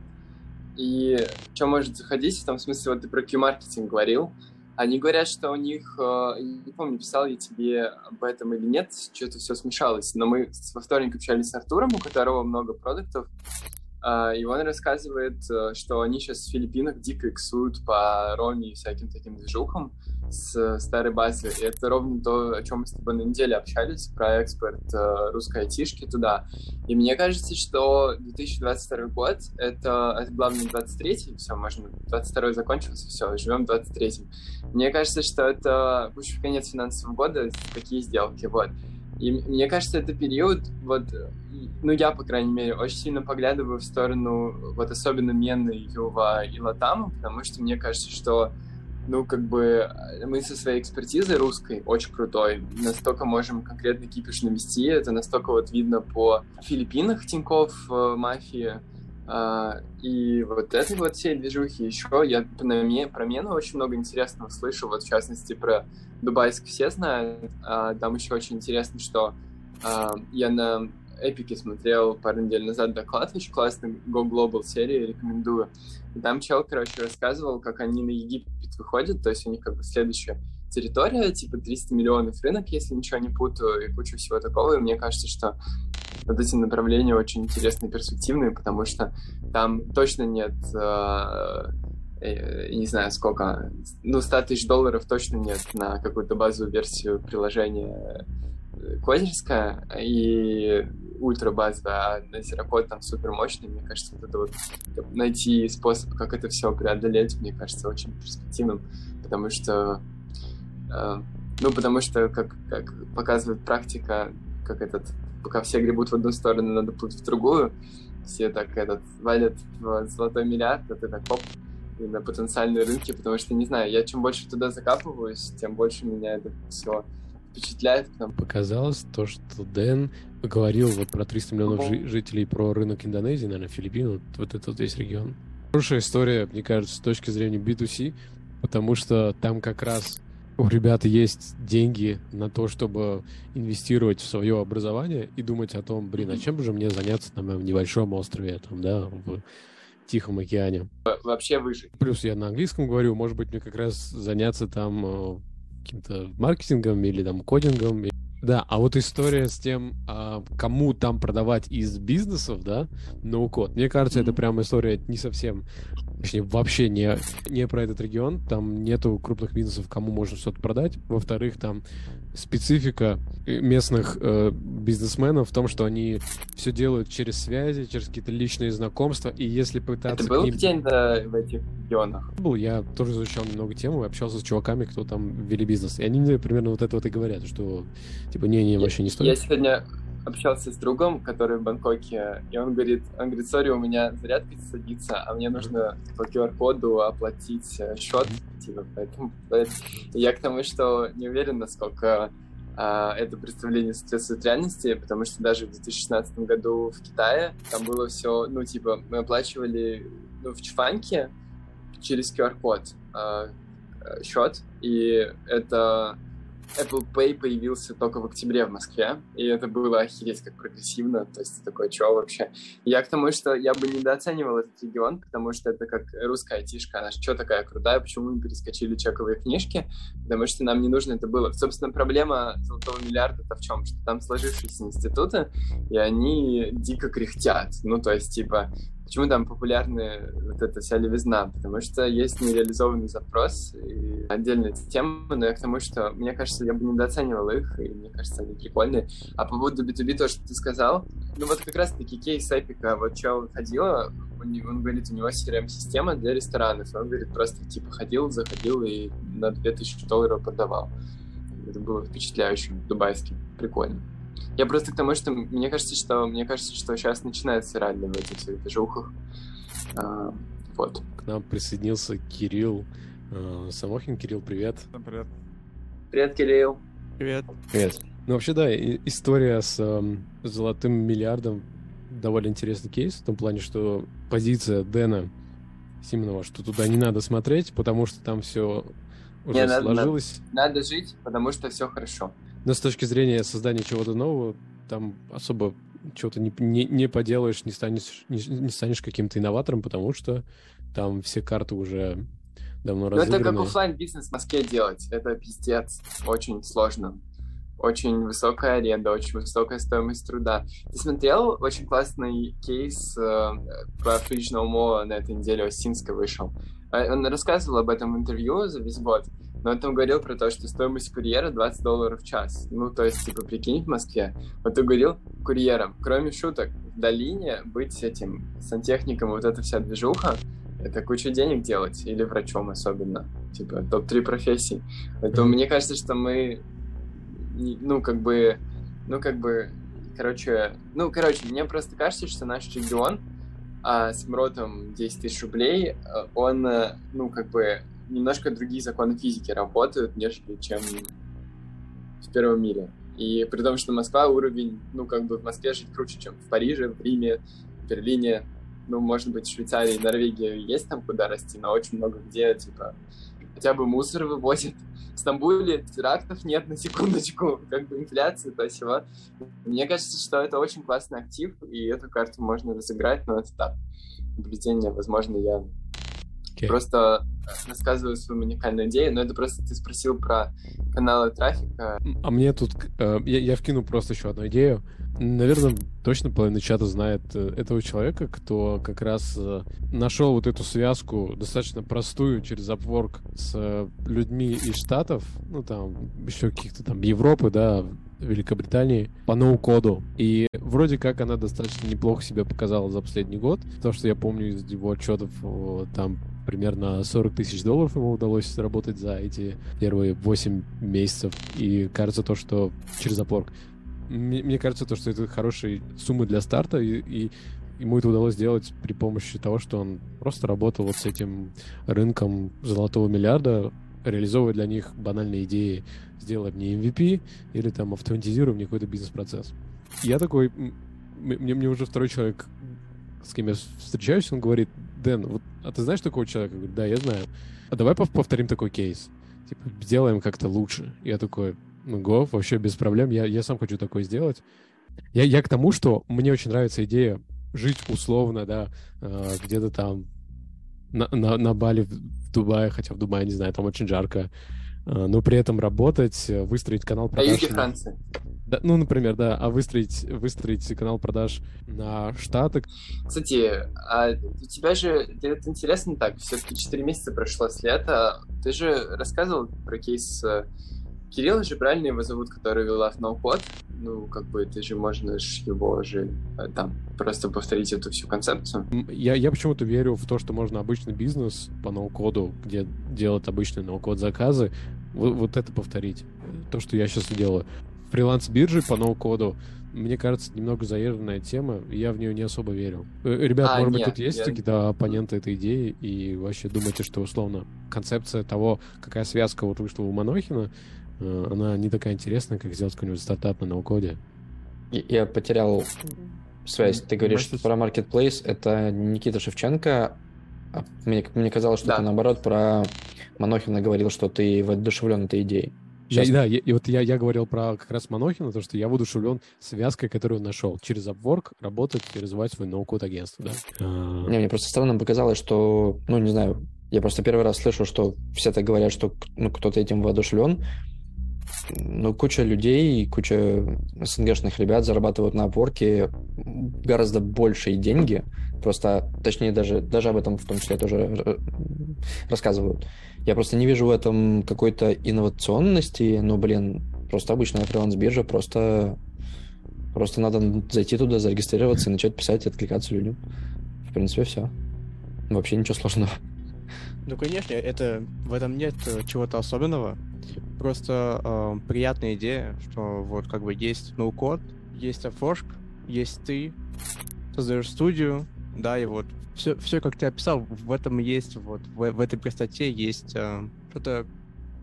и что может заходить, в том смысле, вот ты про Q-маркетинг говорил, они говорят, что у них, э, не помню, писал я тебе об этом или нет, что-то все смешалось, но мы во вторник общались с Артуром, у которого много продуктов, и он рассказывает, э, что они сейчас в Филиппинах дико иксуют по Роме и всяким таким движухам с старой базы. И это ровно то, о чем мы с тобой на неделе общались, про экспорт э, русской айтишки туда. И мне кажется, что 2022 год — это, это главное 23-й, все, можно, 22-й закончился, все, живем 23-м. Мне кажется, что это уже конец финансового года, такие сделки, вот. И мне кажется, это период, вот, ну, я, по крайней мере, очень сильно поглядываю в сторону, вот, особенно Мены, Юва и Латама, потому что мне кажется, что, ну, как бы, мы со своей экспертизой русской, очень крутой, настолько можем конкретно кипиш навести, это настолько вот видно по Филиппинах Тиньков, э, мафии, Uh, и вот этой вот всей движухи еще я про, Мену очень много интересного слышу, вот в частности про Дубайск все знают. Uh, там еще очень интересно, что uh, я на Эпике смотрел пару недель назад доклад, очень классный Go Global серии, рекомендую. И там чел, короче, рассказывал, как они на Египет выходят, то есть у них как бы следующая территория, типа 300 миллионов рынок, если ничего не путаю, и куча всего такого. И мне кажется, что вот эти направления очень интересные, перспективные, потому что там точно нет э, э, не знаю сколько, ну, 100 тысяч долларов точно нет на какую-то базовую версию приложения э, кодерская и ультра базовая, а на Zerocode там супер мощный. Мне кажется, вот это вот найти способ, как это все преодолеть, мне кажется, очень перспективным, потому что э, ну, потому что, как, как показывает практика, как этот пока все гребут в одну сторону, надо плыть в другую. Все так этот валят в золотой миллиард, а ты так оп, и на потенциальные рынки, потому что, не знаю, я чем больше туда закапываюсь, тем больше меня это все впечатляет. Нам показалось то, что Дэн говорил вот про 300 миллионов жи- жителей, про рынок Индонезии, наверное, Филиппин, вот, вот этот весь регион. Хорошая история, мне кажется, с точки зрения B2C, потому что там как раз у ребят есть деньги на то, чтобы инвестировать в свое образование и думать о том, блин, а чем же мне заняться на моем небольшом острове, там, да, в Тихом океане. Вообще выжить. Плюс я на английском говорю, может быть, мне как раз заняться там э, каким-то маркетингом или там кодингом. Да, а вот история с тем, а, кому там продавать из бизнесов, да, ноу-код, мне кажется, mm-hmm. это прям история не совсем, точнее, вообще не, не про этот регион, там нету крупных бизнесов, кому можно что-то продать. Во-вторых, там специфика местных э, бизнесменов в том, что они все делают через связи, через какие-то личные знакомства, и если пытаться... Это был ним... где-то в этих регионах? Был, я тоже изучал немного тему, общался с чуваками, кто там вели бизнес, и они примерно вот это вот и говорят, что типа не-не, вообще не стоит. Я сегодня общался с другом, который в Бангкоке, и он говорит, он говорит, сори, у меня зарядка садится, а мне нужно по QR-коду оплатить э, счет, типа, поэтому, поэтому я к тому, что не уверен, насколько а, это представление соответствует реальности, потому что даже в 2016 году в Китае там было все, ну, типа, мы оплачивали ну, в Чфанке через QR-код а, счет, и это Apple Pay появился только в октябре в Москве, и это было охереть как прогрессивно, то есть такое, что вообще? Я к тому, что я бы недооценивал этот регион, потому что это как русская айтишка, она что такая крутая, почему мы перескочили чековые книжки, потому что нам не нужно это было. Собственно, проблема золотого миллиарда-то в чем? Что там сложившиеся институты, и они дико кряхтят, ну, то есть, типа, Почему там популярны вот эта вся левизна? Потому что есть нереализованный запрос и отдельная тема, но я к тому, что, мне кажется, я бы недооценивал их, и мне кажется, они прикольные. А по поводу B2B, то, что ты сказал, ну вот как раз-таки кейс Эпика, вот что ходила, он, он говорит, у него CRM-система для ресторанов, он говорит, просто типа ходил, заходил и на 2000 долларов продавал. Это было впечатляющим, дубайским, прикольно. Я просто к тому, что мне кажется, что мне кажется, что сейчас начинается реально в этих всех движухах. А, вот. К нам присоединился Кирилл э, Самохин. Кирилл, привет. привет. Привет, Кирилл. Привет. Привет. Ну, вообще, да, история с э, золотым миллиардом довольно интересный кейс, в том плане, что позиция Дэна Симонова, что туда не надо смотреть, потому что там все уже не, сложилось. Надо, надо жить, потому что все хорошо. Но с точки зрения создания чего-то нового, там особо чего-то не, не, не поделаешь, не станешь, не, не станешь каким-то инноватором, потому что там все карты уже давно разыграны. Ну, это как офлайн бизнес в Москве делать. Это пиздец. Очень сложно. Очень высокая аренда, очень высокая стоимость труда. Ты смотрел очень классный кейс э, про вторичного мола на этой неделе, Осинска вышел. Э, он рассказывал об этом в интервью за весь год. Но он там говорил про то, что стоимость курьера 20 долларов в час. Ну, то есть, типа, прикинь, в Москве. Вот он говорил курьером. Кроме шуток, в долине быть этим сантехником, вот эта вся движуха, это кучу денег делать, или врачом особенно. Типа, топ-3 профессий. Поэтому мне кажется, что мы, ну, как бы, ну, как бы, короче, ну, короче, мне просто кажется, что наш регион а, с МРОТом 10 тысяч рублей, а, он, э, ну, как бы, немножко другие законы физики работают, нежели чем в первом мире. И при том, что Москва уровень, ну, как бы в Москве жить круче, чем в Париже, в Риме, в Берлине, ну, может быть, в Швейцарии, Норвегии есть там куда расти, но очень много где, типа, хотя бы мусор вывозят. В Стамбуле терактов нет, на секундочку, как бы инфляция, то всего. Мне кажется, что это очень классный актив, и эту карту можно разыграть, но это так, наблюдение, возможно, я Okay. Просто э, рассказываю свою уникальную идею, но это просто ты спросил про каналы трафика. А мне тут... Э, я, я вкину просто еще одну идею. Наверное, точно половина чата знает э, этого человека, кто как раз нашел вот эту связку достаточно простую через Upwork с людьми из Штатов, ну там еще каких-то там Европы, да, Великобритании по ноу-коду. И вроде как она достаточно неплохо себя показала за последний год. То, что я помню из его отчетов, там примерно 40 тысяч долларов ему удалось заработать за эти первые 8 месяцев. И кажется то, что через опорк. Мне, мне кажется то, что это хорошие суммы для старта, и, и ему это удалось сделать при помощи того, что он просто работал вот с этим рынком золотого миллиарда, реализовывая для них банальные идеи, сделай мне MVP или там автоматизируй мне какой-то бизнес-процесс. Я такой, мне, мне уже второй человек, с кем я встречаюсь, он говорит, Дэн, вот, а ты знаешь такого человека? Я говорю, да, я знаю. А давай повторим такой кейс. Типа, сделаем как-то лучше. Я такой, ну, го, вообще без проблем. Я, я сам хочу такое сделать. Я, я к тому, что мне очень нравится идея жить условно, да, э, где-то там на, на, на Бали в Дубае, хотя в Дубае, не знаю, там очень жарко, но при этом работать, э, выстроить канал продаж... На юге Франции. Да, ну, например, да, а выстроить, выстроить канал продаж на Штаты. Кстати, а у тебя же, это интересно так, все-таки 4 месяца прошло с лета, ты же рассказывал про кейс э, Кирилла же правильно его зовут, который вел NoCode. Ну, как бы ты же можешь его же э, там просто повторить эту всю концепцию. Я, я почему-то верю в то, что можно обычный бизнес по ноу-коду, где делают обычные ноу-код заказы, вот, вот это повторить. То, что я сейчас делаю фриланс-биржи по ноу-коду, мне кажется, немного заезженная тема, и я в нее не особо верю. Э, ребят, а, может нет, быть, тут есть я... какие-то оппоненты этой идеи, и вообще думаете, что, условно, концепция того, какая связка вот вышла у Манохина, э, она не такая интересная, как сделать какой-нибудь стартап на ноу-коде? Я потерял связь. Ты говоришь Может... про Marketplace, это Никита Шевченко, а мне, мне казалось, что да. ты наоборот про Манохина говорил, что ты воодушевлен этой идеей. Сейчас... Я, да, я, и вот я, я говорил про как раз Манохина, то, что я воодушевлен связкой, которую он нашел. Через Upwork работать и развивать свой ноу-код агентство, да. А... Не, мне просто странно показалось, что, ну, не знаю, я просто первый раз слышу, что все так говорят, что ну, кто-то этим воодушевлен. Ну, куча людей, куча СНГшных ребят зарабатывают на опорке гораздо большие деньги. Просто, точнее, даже, даже об этом в том числе тоже рассказывают. Я просто не вижу в этом какой-то инновационности, но, блин, просто обычная фриланс-биржа, просто, просто надо зайти туда, зарегистрироваться и начать писать и откликаться людям. В принципе, все. Вообще ничего сложного. Ну, конечно, это в этом нет э, чего-то особенного. Просто э, приятная идея, что вот как бы есть ноу-код, есть Upwork, есть ты, создаешь студию, да, и вот все, все как ты описал, в этом есть, вот, в, в этой простоте есть э, что-то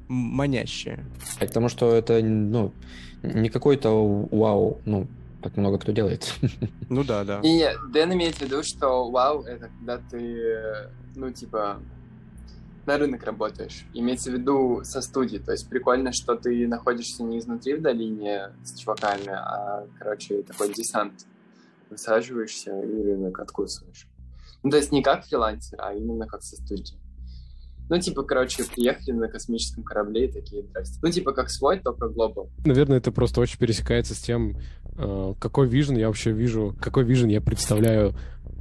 манящее. К тому, что это, ну, не какой-то вау, ну, так много кто делает. *laughs* Ну да, да. И нет, Дэн имеет в виду, что вау, это когда ты, ну, типа, на рынок работаешь. Имеется в виду со студии. То есть прикольно, что ты находишься не изнутри в долине с чуваками, а, короче, такой десант. Высаживаешься и рынок откусываешь. Ну, то есть не как фрилансер, а именно как со студии. Ну, типа, короче, приехали на космическом корабле и такие, здрасте. Ну, типа, как свой, только глобал. Наверное, это просто очень пересекается с тем, э, какой вижен я вообще вижу, какой вижен я представляю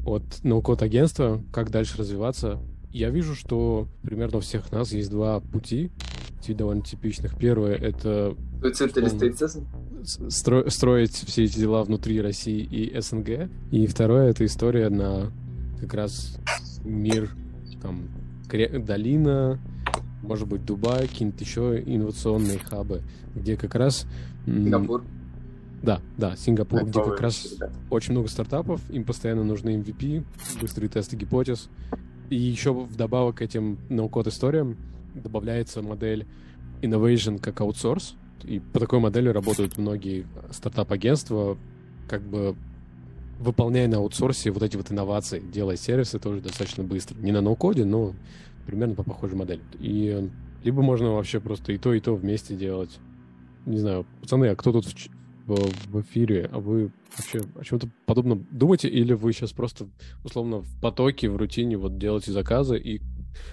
от ноу-код агентства, как дальше развиваться. Я вижу, что примерно у всех нас есть два пути, довольно типичных. Первое — это... Стро строить все эти дела внутри России и СНГ. И второе — это история на как раз мир, там, долина, может быть, Дубай, какие-нибудь еще инновационные хабы, где как раз... Сингапур. Да, да, Сингапур, Это где как раз очень много стартапов, им постоянно нужны MVP, быстрые тесты гипотез, и еще вдобавок к этим ноу-код историям добавляется модель innovation как аутсорс. И по такой модели работают многие стартап-агентства, как бы выполняя на аутсорсе вот эти вот инновации, делая сервисы тоже достаточно быстро. Не на ноу-коде, но примерно по похожей модели. И либо можно вообще просто и то, и то вместе делать. Не знаю, пацаны, а кто тут в, эфире, а вы вообще о чем-то подобном думаете, или вы сейчас просто условно в потоке, в рутине вот делаете заказы и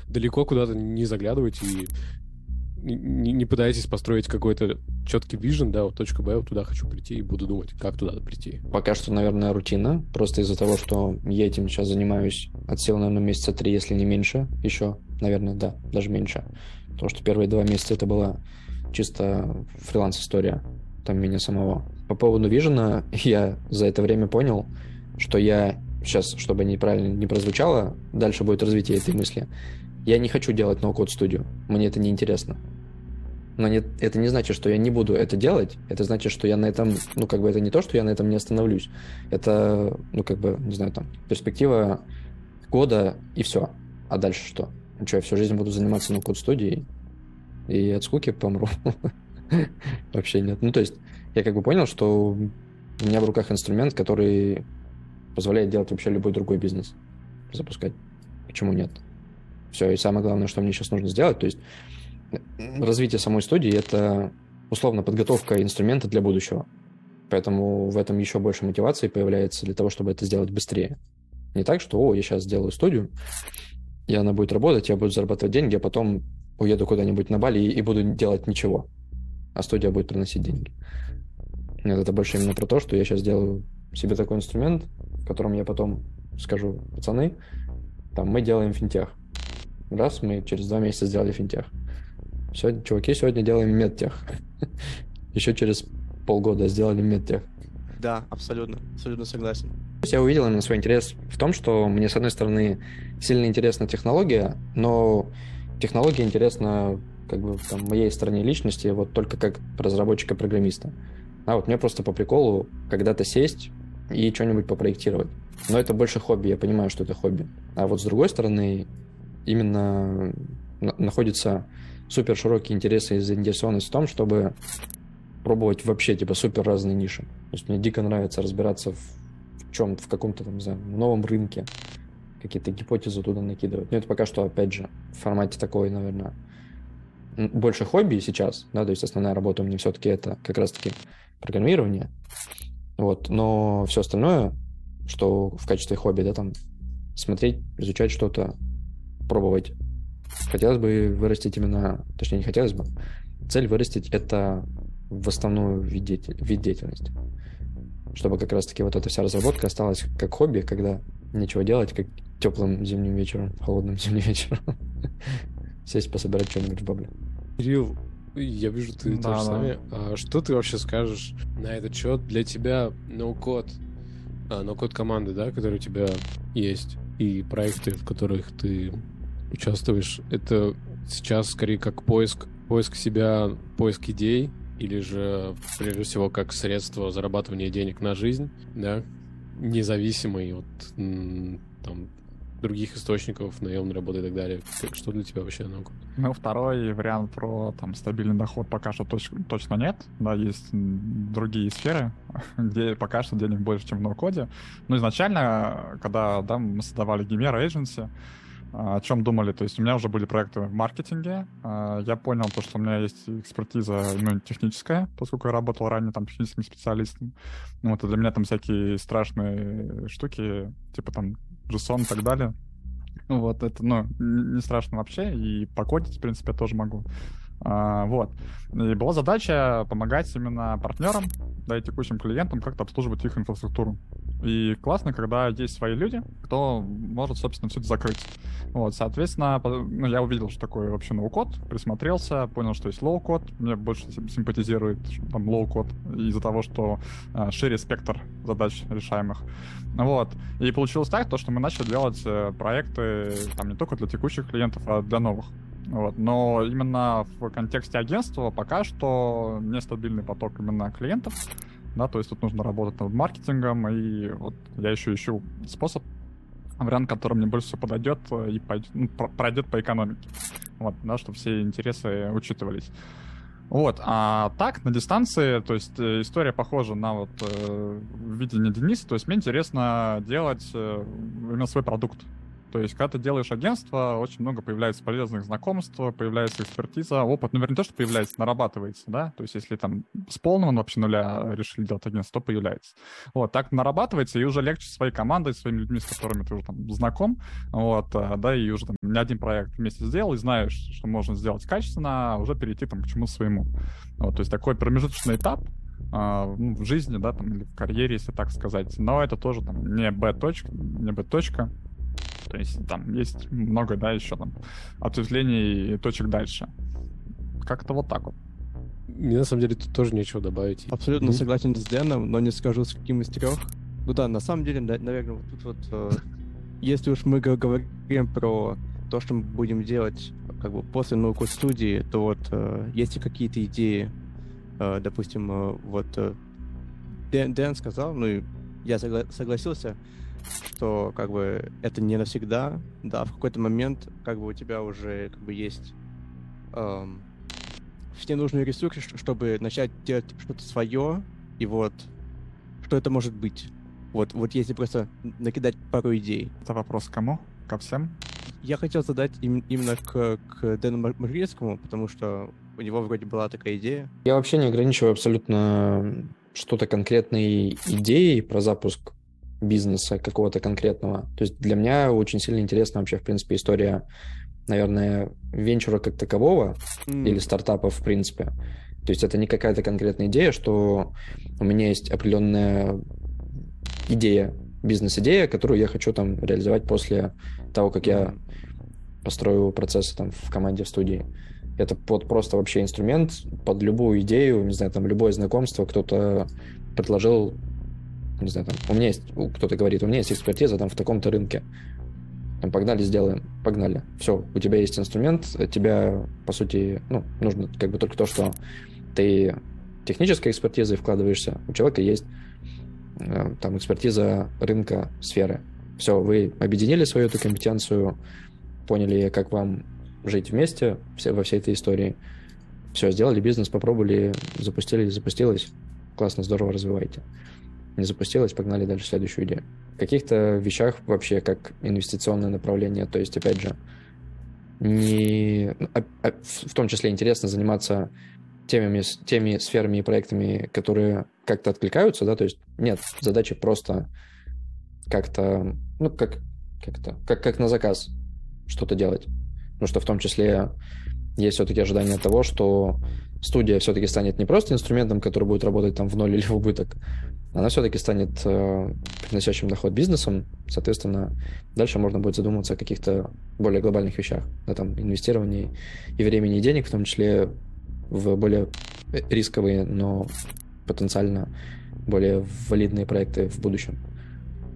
далеко куда-то не заглядываете и не, не пытаетесь построить какой-то четкий вижен, да, вот точка Б, вот туда хочу прийти и буду думать, как туда прийти. Пока что, наверное, рутина, просто из-за того, что я этим сейчас занимаюсь от сил, наверное, месяца три, если не меньше, еще, наверное, да, даже меньше. Потому что первые два месяца это была чисто фриланс-история там меня самого. По поводу Вижена *laughs* я за это время понял, что я сейчас, чтобы неправильно не прозвучало, дальше будет развитие этой мысли. Я не хочу делать ноу-код студию. Мне это не интересно. Но нет, это не значит, что я не буду это делать. Это значит, что я на этом, ну, как бы это не то, что я на этом не остановлюсь. Это, ну, как бы, не знаю, там, перспектива года и все. А дальше что? Ну, что, я всю жизнь буду заниматься ноу-код студией и от скуки помру? *laughs* *laughs* Вообще нет. Ну, то есть, я как бы понял, что у меня в руках инструмент, который позволяет делать вообще любой другой бизнес. Запускать. Почему нет? Все, и самое главное, что мне сейчас нужно сделать, то есть развитие самой студии — это условно подготовка инструмента для будущего. Поэтому в этом еще больше мотивации появляется для того, чтобы это сделать быстрее. Не так, что, о, я сейчас сделаю студию, и она будет работать, я буду зарабатывать деньги, а потом уеду куда-нибудь на Бали и, и буду делать ничего, а студия будет приносить деньги. Нет, это больше именно про то, что я сейчас делаю себе такой инструмент, в котором я потом скажу, пацаны, там мы делаем финтех. Раз, мы через два месяца сделали финтех. Все, чуваки, сегодня делаем медтех. *laughs* Еще через полгода сделали медтех. Да, абсолютно, абсолютно согласен. Я увидел именно свой интерес в том, что мне, с одной стороны, сильно интересна технология, но технология интересна как бы там, моей стороне личности вот только как разработчика-программиста. А вот мне просто по приколу когда-то сесть и что-нибудь попроектировать. Но это больше хобби, я понимаю, что это хобби. А вот с другой стороны, именно находится супер широкий интерес и заинтересованность в том, чтобы пробовать вообще типа супер разные ниши. То есть мне дико нравится разбираться в чем в каком-то там, не знаю, новом рынке, какие-то гипотезы туда накидывать. Но это пока что, опять же, в формате такой, наверное, больше хобби сейчас, да, то есть основная работа у меня все-таки это как раз-таки программирование, вот, но все остальное, что в качестве хобби, да, там, смотреть, изучать что-то, пробовать. Хотелось бы вырастить именно, точнее, не хотелось бы, цель вырастить это в основную вид, вид деятельности. Чтобы как раз-таки вот эта вся разработка осталась как хобби, когда нечего делать, как теплым зимним вечером, холодным *laughs* зимним вечером. Сесть, пособирать что-нибудь в бабле. Кирилл, я вижу, ты да, тоже да. сами. А что ты вообще скажешь на этот счет? Для тебя ноу-код, а, ноу-код команды, да, которые у тебя есть, и проекты, в которых ты участвуешь, это сейчас скорее как поиск, поиск себя, поиск идей, или же, прежде всего, как средство зарабатывания денег на жизнь, да, независимый от там, других источников, наемной работы и так далее. Как, что для тебя вообще наука? Ну, второй вариант про там стабильный доход пока что точ- точно нет. Да, есть другие сферы, *laughs* где пока что денег больше, чем в ноу-коде. Но изначально, когда да, мы создавали Gimera Agency, а, о чем думали. То есть у меня уже были проекты в маркетинге. А, я понял то, что у меня есть экспертиза ну, техническая, поскольку я работал ранее там техническим специалистом. Ну, вот, для меня там всякие страшные штуки, типа там JSON и так далее. Вот, это, ну, не страшно вообще, и покодить, в принципе, я тоже могу. А, вот. И была задача помогать именно партнерам, да, и текущим клиентам как-то обслуживать их инфраструктуру. И классно, когда есть свои люди, кто может, собственно, все это закрыть. Вот, соответственно, ну, я увидел, что такое вообще no-code, присмотрелся, понял, что есть low-code, мне больше симпатизирует там low-code из-за того, что э, шире спектр задач решаемых. Вот. И получилось так, то, что мы начали делать э, проекты там не только для текущих клиентов, а для новых. Вот. Но именно в контексте агентства пока что нестабильный поток именно клиентов. Да, то есть тут нужно работать над маркетингом, и вот я еще ищу способ, вариант, который мне больше всего подойдет и пойдет, ну, пройдет по экономике. Вот, да, чтобы все интересы учитывались. Вот, а так, на дистанции, то есть э, история похожа на вот э, видение Дениса, то есть мне интересно делать э, именно свой продукт, то есть, когда ты делаешь агентство, очень много появляется полезных знакомств, появляется экспертиза, опыт, ну, вернее, не то, что появляется, нарабатывается, да, то есть, если там с полного вообще нуля решили делать агентство, то появляется. Вот, так нарабатывается, и уже легче своей командой, своими людьми, с которыми ты уже там знаком, вот, а, да, и уже там не один проект вместе сделал, и знаешь, что можно сделать качественно, а уже перейти там к чему своему. Вот, то есть, такой промежуточный этап, Uh, ну, в жизни, да, там, или в карьере, если так сказать. Но это тоже там не Б-точка, не Б-точка, то есть там есть много, да, еще там ответвлений и точек дальше. Как-то вот так вот. Мне на самом деле тут тоже нечего добавить. Абсолютно mm-hmm. согласен с Дэном, но не скажу с каким из трех. Ну да, на самом деле, наверное, вот тут вот, э, если уж мы говорим про то, что мы будем делать как бы после науку студии, то вот э, есть ли какие-то идеи, э, допустим, э, вот э, Дэн, Дэн сказал, ну и я согла- согласился, что как бы это не навсегда, да, в какой-то момент как бы у тебя уже как бы есть эм, все нужные ресурсы, чтобы начать делать что-то свое, и вот что это может быть. Вот, вот если просто накидать пару идей. Это вопрос кому? Ко всем? Я хотел задать им, именно к, к Дэну Маргельскому, потому что у него вроде была такая идея. Я вообще не ограничиваю абсолютно что-то конкретной идеей про запуск бизнеса какого-то конкретного. То есть для меня очень сильно интересна вообще, в принципе, история наверное, венчура как такового М, или стартапа в принципе. То есть это не какая-то конкретная идея, что у меня есть определенная идея, бизнес-идея, которую я хочу там реализовать после того, как я построю процессы там в команде, в студии. Это под просто вообще инструмент под любую идею, не знаю, там любое знакомство, кто-то предложил, не знаю, там, у меня есть, кто-то говорит, у меня есть экспертиза там в таком-то рынке. Там, погнали, сделаем, погнали. Все, у тебя есть инструмент, тебя, по сути, ну, нужно как бы только то, что ты технической экспертизой вкладываешься, у человека есть э, там экспертиза рынка сферы. Все, вы объединили свою эту компетенцию, поняли, как вам жить вместе все, во всей этой истории. Все, сделали бизнес, попробовали, запустили, запустилось. Классно, здорово, развивайте. Не запустилось, погнали дальше следующую идею. В каких-то вещах вообще как инвестиционное направление, то есть, опять же, не... ну, а- а в том числе интересно заниматься теми, теми сферами и проектами, которые как-то откликаются, да, то есть нет задачи просто как-то, ну, как, как-то, как, как на заказ что-то делать. Потому что в том числе есть все-таки ожидание того, что студия все-таки станет не просто инструментом, который будет работать там в ноль или в убыток, она все-таки станет э, приносящим доход бизнесом, соответственно, дальше можно будет задуматься о каких-то более глобальных вещах, да, там, инвестировании и времени, и денег, в том числе в более рисковые, но потенциально более валидные проекты в будущем.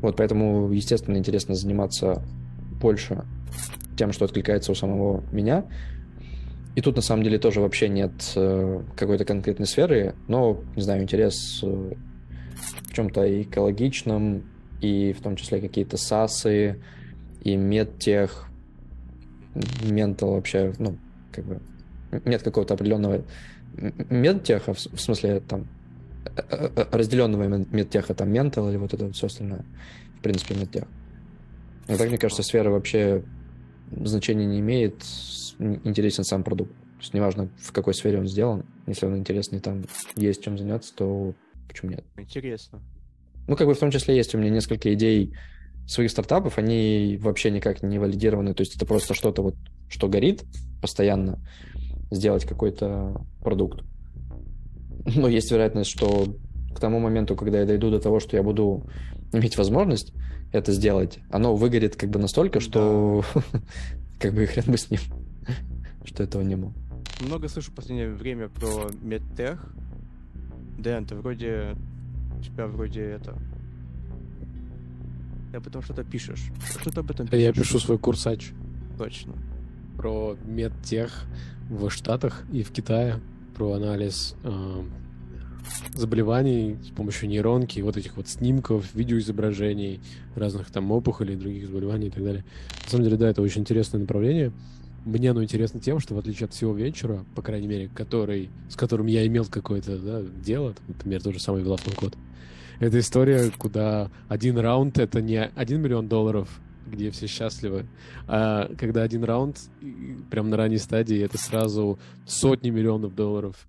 Вот поэтому, естественно, интересно заниматься больше тем, что откликается у самого меня. И тут на самом деле тоже вообще нет э, какой-то конкретной сферы, но, не знаю, интерес э, в чем-то экологичном, и в том числе какие-то САСы, и медтех, ментал вообще, ну, как бы, нет какого-то определенного медтеха, в смысле, там, э, разделенного медтеха, там, ментал или вот это все остальное, в принципе, медтех. А так, мне кажется, сфера вообще значения не имеет, интересен сам продукт. То есть неважно, в какой сфере он сделан, если он интересный, там есть чем заняться, то почему нет? Интересно. Ну, как бы в том числе есть у меня несколько идей своих стартапов, они вообще никак не валидированы, то есть это просто что-то вот, что горит постоянно, сделать какой-то продукт. Но есть вероятность, что к тому моменту, когда я дойду до того, что я буду иметь возможность это сделать, оно выгорит как бы настолько, что *laughs* как бы хрен бы с ним, *laughs* что этого не было. Много слышу в последнее время про медтех. Дэн, ты вроде... У тебя вроде это... Ты об этом что-то пишешь. Что ты об этом пишешь? Я пишу свой курсач Точно. про медтех в Штатах и в Китае, про анализ э, заболеваний с помощью нейронки, вот этих вот снимков, видеоизображений разных там опухолей, других заболеваний и так далее. На самом деле, да, это очень интересное направление. Мне оно интересно тем, что в отличие от всего вечера, по крайней мере, который, с которым я имел какое-то да, дело, например, тот же самый Велафон код, это история, куда один раунд — это не один миллион долларов, где все счастливы, а когда один раунд, прям на ранней стадии, это сразу сотни миллионов долларов.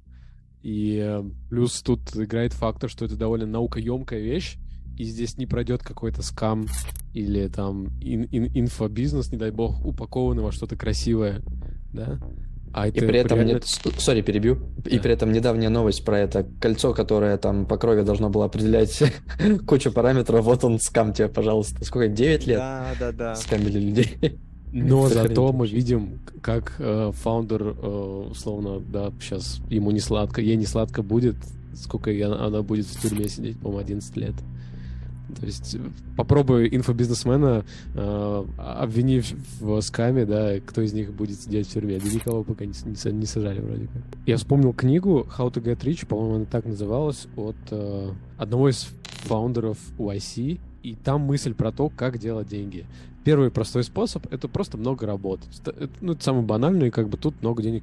И э, плюс тут играет фактор, что это довольно наукоемкая вещь, и здесь не пройдет какой-то скам или там ин- ин- инфобизнес, не дай бог, упакованный во что-то красивое, да? А И при этом, реально- нет, с- сори, перебью, и Да. при этом недавняя новость про это кольцо, которое там по крови должно было определять *laughs* кучу параметров, вот он скам тебе, пожалуйста. Сколько, 9 лет Да, да, да. скамили людей? Но зато мы видим, как э, фаундер, э, условно, да, сейчас ему не сладко, ей не сладко будет, сколько я- она будет в тюрьме сидеть, по-моему, 11 лет. То есть э, попробуй инфобизнесмена э, обвини в, в скаме, да, кто из них будет сидеть в тюрьме. Да никого пока не, не не сажали вроде как. Я вспомнил книгу How to Get Rich, по-моему, она так называлась, от э, одного из фаундеров YC, и там мысль про то, как делать деньги. Первый простой способ — это просто много работать. Это, ну, это самый банальный, как бы тут много денег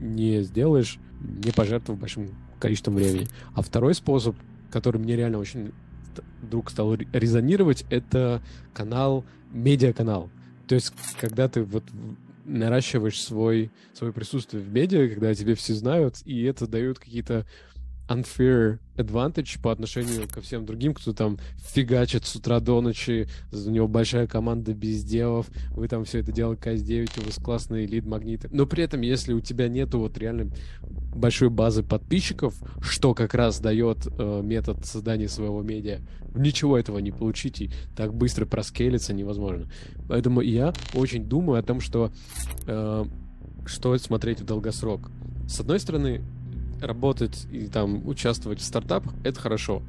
не сделаешь, не пожертвовав большим количеством времени. А второй способ, который мне реально очень вдруг стал ре- резонировать, это канал, медиаканал. То есть, когда ты вот наращиваешь свой, свое присутствие в медиа, когда тебе все знают, и это дают какие-то unfair advantage по отношению ко всем другим, кто там фигачит с утра до ночи, у него большая команда безделов, вы там все это дело КС-9, у вас классные лид-магниты. Но при этом, если у тебя нету вот реально большой базы подписчиков, что как раз дает э, метод создания своего медиа, ничего этого не получить и так быстро проскейлиться невозможно. Поэтому я очень думаю о том, что э, что смотреть в долгосрок. С одной стороны, работать и там участвовать в стартапах — это хорошо.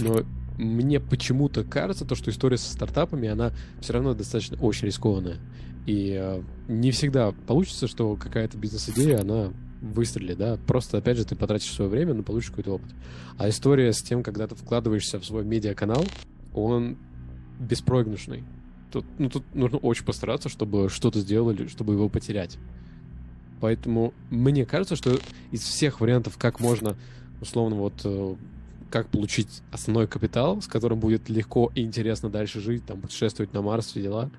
Но мне почему-то кажется, то, что история со стартапами, она все равно достаточно очень рискованная. И э, не всегда получится, что какая-то бизнес-идея, она выстрелит, да, просто, опять же, ты потратишь свое время, но получишь какой-то опыт. А история с тем, когда ты вкладываешься в свой медиаканал, он беспроигрышный. Тут, ну, тут нужно очень постараться, чтобы что-то сделали, чтобы его потерять. Поэтому мне кажется, что из всех вариантов, как можно, условно, вот э, как получить основной капитал, с которым будет легко и интересно дальше жить, там, путешествовать на Марс, все дела,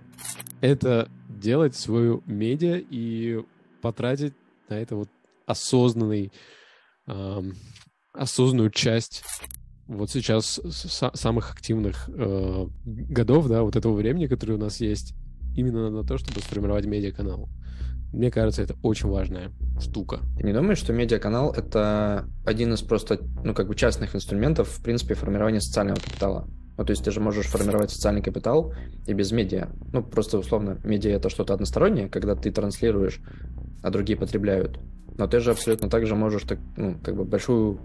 это делать свою медиа и потратить на это вот осознанный, эм, осознанную часть вот сейчас самых активных э, годов, да, вот этого времени, которое у нас есть, именно на то, чтобы сформировать медиаканал. Мне кажется, это очень важная штука. Ты не думаешь, что медиаканал — это один из просто, ну, как бы частных инструментов, в принципе, формирования социального капитала? Ну, то есть ты же можешь формировать социальный капитал и без медиа. Ну, просто условно, медиа — это что-то одностороннее, когда ты транслируешь, а другие потребляют. Но ты же абсолютно так же можешь, так, ну, как бы большую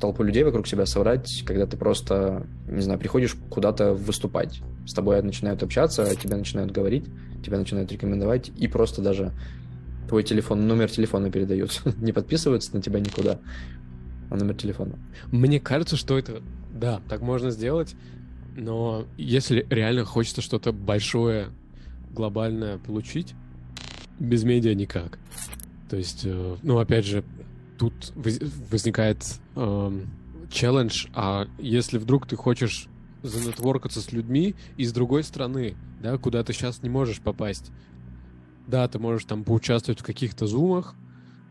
толпу людей вокруг себя собрать, когда ты просто, не знаю, приходишь куда-то выступать. С тобой начинают общаться, тебе начинают говорить, тебя начинают рекомендовать, и просто даже твой телефон, номер телефона передают. *laughs* Не подписываются на тебя никуда, а номер телефона. Мне кажется, что это, да, так можно сделать, но если реально хочется что-то большое, глобальное получить, без медиа никак. То есть, э, ну, опять же, тут возникает эм, челлендж, а если вдруг ты хочешь занетворкаться с людьми из другой страны, да, куда ты сейчас не можешь попасть. Да, ты можешь там поучаствовать в каких-то зумах,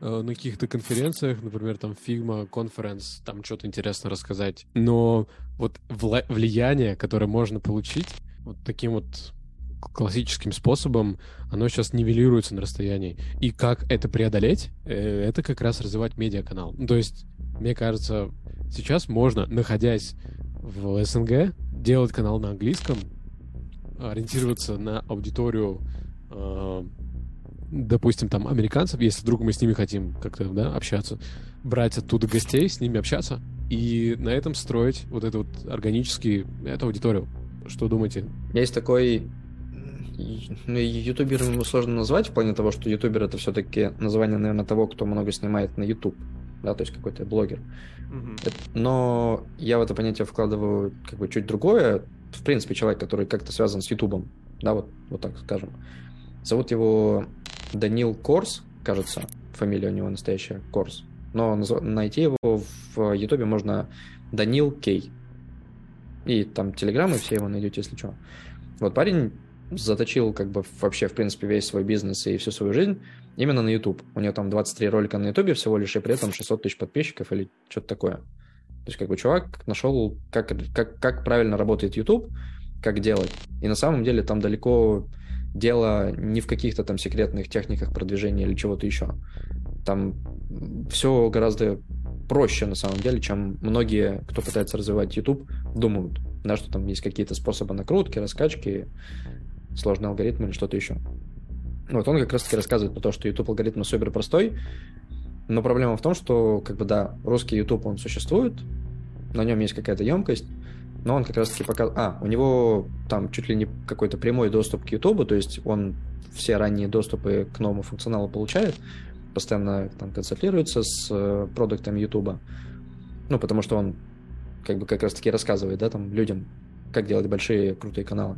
э, на каких-то конференциях, например, там Figma, конференц, там что-то интересно рассказать. Но вот влияние, которое можно получить вот таким вот классическим способом, оно сейчас нивелируется на расстоянии. И как это преодолеть, э, это как раз развивать медиаканал. Ну, то есть, мне кажется, сейчас можно, находясь в СНГ, делать канал на английском, ориентироваться на аудиторию, э, допустим, там, американцев, если вдруг мы с ними хотим как-то, да, общаться, брать оттуда гостей, с ними общаться, и на этом строить вот эту вот органический, эту аудиторию. Что думаете? Есть такой ну, ютубер ему сложно назвать, в плане того, что ютубер это все-таки название, наверное, того, кто много снимает на YouTube, да, то есть какой-то блогер. Mm-hmm. Но я в это понятие вкладываю как бы чуть другое, в принципе, человек, который как-то связан с Ютубом, да, вот, вот так скажем. Зовут его Данил Корс, кажется, фамилия у него настоящая, Корс. Но найти его в Ютубе можно Данил Кей. И там телеграммы все его найдете, если что. Вот парень заточил как бы вообще, в принципе, весь свой бизнес и всю свою жизнь именно на YouTube. У него там 23 ролика на YouTube всего лишь, и при этом 600 тысяч подписчиков или что-то такое. То есть, как бы чувак нашел, как, как, как правильно работает YouTube, как делать. И на самом деле там далеко дело не в каких-то там секретных техниках продвижения или чего-то еще. Там все гораздо проще на самом деле, чем многие, кто пытается развивать YouTube, думают. Да, что там есть какие-то способы накрутки, раскачки, сложный алгоритм или что-то еще. Вот он как раз-таки рассказывает про то, что YouTube алгоритм супер простой, но проблема в том, что, как бы, да, русский YouTube, он существует, на нем есть какая-то емкость, но он как раз-таки показывает... А, у него там чуть ли не какой-то прямой доступ к YouTube, то есть он все ранние доступы к новому функционалу получает, постоянно там консультируется с э, продуктами YouTube, ну, потому что он как бы как раз-таки рассказывает, да, там, людям, как делать большие крутые каналы.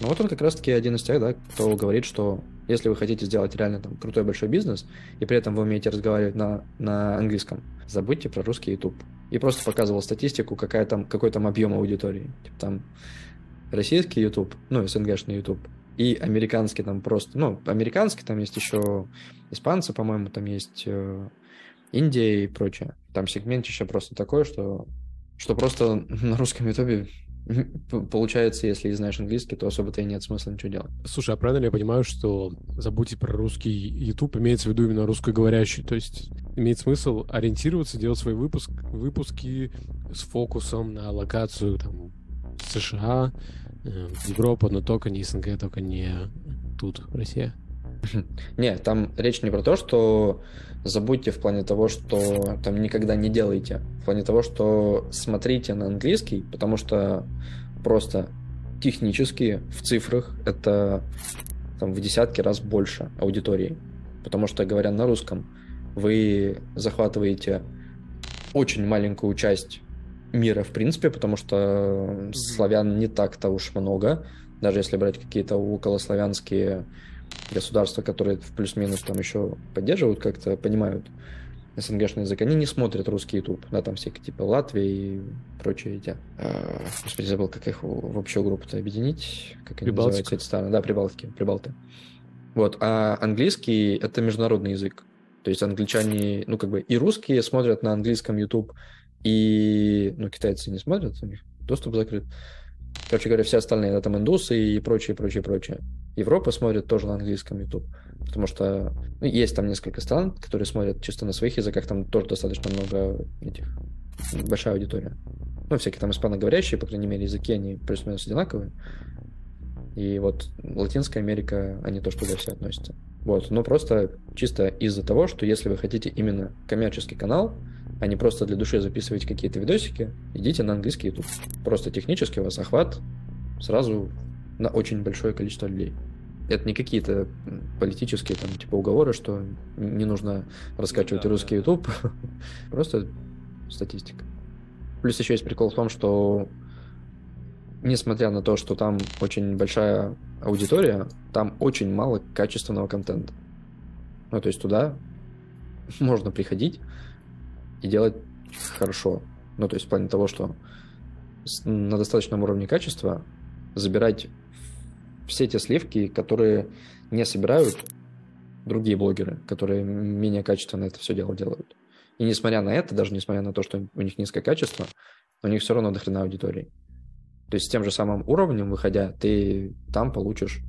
Ну вот он как раз-таки один из тех, да, кто говорит, что если вы хотите сделать реально там крутой большой бизнес, и при этом вы умеете разговаривать на, на английском, забудьте про русский YouTube. И просто показывал статистику, какая там, какой там объем аудитории. Типа там российский YouTube, ну, СНГшный YouTube, и американский там просто, ну, американский, там есть еще испанцы, по-моему, там есть э, Индия и прочее. там сегментище просто такое, что, что просто *laughs* на русском ютубе *laughs* получается, если знаешь английский, то особо-то и нет смысла ничего делать. Слушай, а правильно ли я понимаю, что забудьте про русский YouTube, имеется в виду именно русскоговорящий? То есть имеет смысл ориентироваться, делать свои выпуск, выпуски с фокусом на локацию там, США, э, Европа, но только не СНГ, только не тут, Россия? Не, там речь не про то, что забудьте в плане того, что там никогда не делайте. В плане того, что смотрите на английский, потому что просто технически в цифрах это там, в десятки раз больше аудитории. Потому что, говоря на русском, вы захватываете очень маленькую часть мира, в принципе, потому что славян не так-то уж много. Даже если брать какие-то околославянские государства, которые в плюс-минус там еще поддерживают, как-то понимают СНГшный язык, они не смотрят русский YouTube, да, там всякие типа Латвии и прочие эти. А, господи, забыл, как их в общую группу-то объединить, как они называются эти страны. Да, Прибалтики, Прибалты. Вот, а английский — это международный язык. То есть англичане, ну, как бы и русские смотрят на английском YouTube, и, ну, китайцы не смотрят, у них доступ закрыт. Короче говоря, все остальные, да, там индусы и прочее, прочее, прочее. Европа смотрит тоже на английском YouTube, потому что ну, есть там несколько стран, которые смотрят чисто на своих языках, там тоже достаточно много этих, большая аудитория. Ну, всякие там испаноговорящие, по крайней мере, языки, они плюс-минус одинаковые. И вот Латинская Америка, они тоже туда все относятся. Вот, но просто чисто из-за того, что если вы хотите именно коммерческий канал, а не просто для души записывать какие-то видосики, идите на английский YouTube. Просто технически у вас охват сразу на очень большое количество людей. Это не какие-то политические там типа уговоры, что не нужно раскачивать да, русский да. YouTube. *laughs* Просто статистика. Плюс еще есть прикол в том, что несмотря на то, что там очень большая аудитория, там очень мало качественного контента. Ну, то есть туда *laughs* можно приходить, и делать хорошо. Ну, то есть в плане того, что на достаточном уровне качества забирать все те сливки, которые не собирают другие блогеры, которые менее качественно это все дело делают. И несмотря на это, даже несмотря на то, что у них низкое качество, у них все равно дохрена аудитории. То есть с тем же самым уровнем, выходя, ты там получишь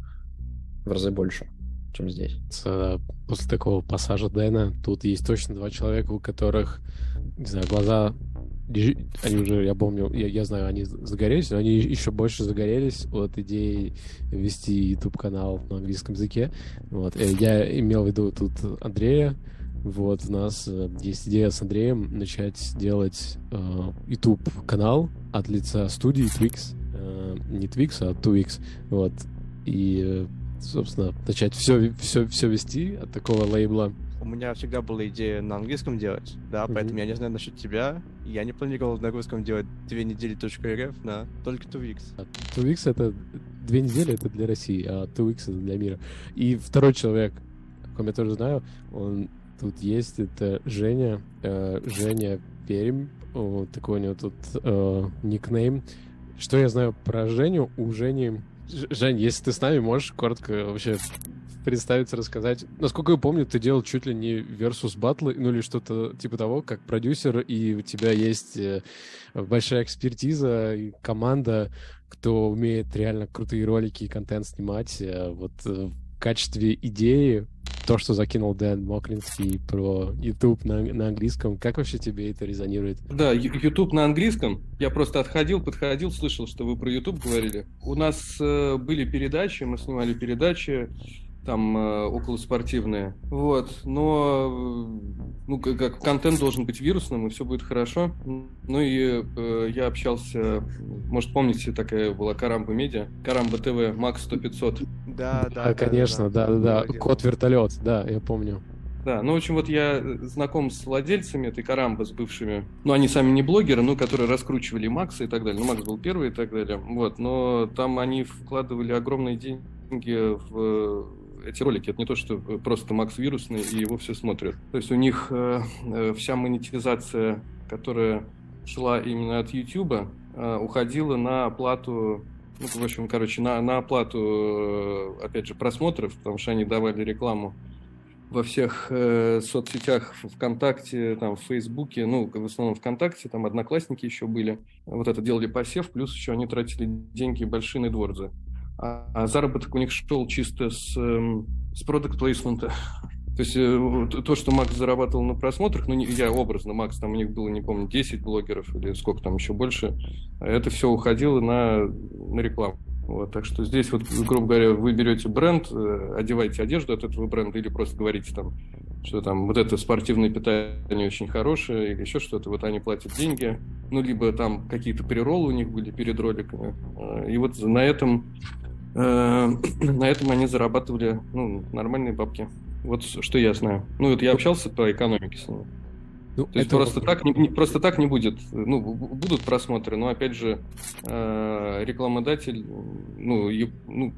в разы больше чем здесь. После такого пассажа Дэна тут есть точно два человека, у которых, не знаю, глаза они уже, я помню, я, я знаю, они загорелись, но они еще больше загорелись от идеи вести YouTube-канал на английском языке. Вот. Э, я имел в виду тут Андрея. Вот, у нас э, есть идея с Андреем начать делать э, YouTube-канал от лица студии Twix. Э, не Twix, а Twix. Вот. И э, собственно, начать все, все, все вести от такого лейбла. У меня всегда была идея на английском делать, да, mm-hmm. поэтому я не знаю насчет тебя. Я не планировал на русском делать две недели .rf на только 2x. А 2x это две недели это для России, а 2x это для мира. И второй человек, о ком я тоже знаю, он тут есть, это Женя, э, Женя Пермь, вот такой у него тут э, никнейм. Что я знаю про Женю? У Жени Жень, если ты с нами, можешь коротко вообще представиться, рассказать. Насколько я помню, ты делал чуть ли не versus батлы, ну или что-то типа того, как продюсер, и у тебя есть э, большая экспертиза и команда, кто умеет реально крутые ролики и контент снимать. Э, вот э, в качестве идеи то, что закинул Дэн Моклинский про YouTube на, на английском, как вообще тебе это резонирует? Да, YouTube на английском. Я просто отходил, подходил, слышал, что вы про YouTube говорили. У нас э, были передачи, мы снимали передачи там э, околоспортивные. Вот, но ну, как, как контент должен быть вирусным, и все будет хорошо. Ну и э, я общался, может, помните, такая была Карамба Медиа, Карамба ТВ, Макс 100 500. Да, да, да, конечно, да, да, да, да. Кот вертолет, да, я помню. Да, ну, в общем, вот я знаком с владельцами этой Карамбы, с бывшими. Ну, они сами не блогеры, но которые раскручивали Макса и так далее. Ну, Макс был первый и так далее. Вот, но там они вкладывали огромные деньги в эти ролики. Это не то, что просто Макс вирусный, и его все смотрят. То есть у них э, э, вся монетизация, которая шла именно от YouTube, э, уходила на оплату ну, в общем, короче, на, на оплату, э, опять же, просмотров, потому что они давали рекламу во всех э, соцсетях, ВКонтакте, там, в Фейсбуке, ну, в основном ВКонтакте, там одноклассники еще были. Вот это делали посев, плюс еще они тратили деньги большие на дворзы. А, заработок у них шел чисто с, э, с продукт плейсмента. *laughs* То есть э, то, что Макс зарабатывал на просмотрах, ну, я образно, Макс, там у них было, не помню, 10 блогеров или сколько там еще больше, это все уходило на, на рекламу. Вот, так что здесь, вот, грубо говоря, вы берете бренд, э, одеваете одежду от этого бренда или просто говорите там, что там вот это спортивное питание очень хорошее или еще что-то, вот они платят деньги, ну, либо там какие-то приролы у них были перед роликами. Э, и вот на этом, *clears throat* на этом они зарабатывали ну, нормальные бабки. Вот что я знаю. Ну, вот я общался по экономике с ними. Ну, То есть просто так, не, не, просто так не будет. Ну, будут просмотры, но опять же, э, рекламодатель, ну, и, ну,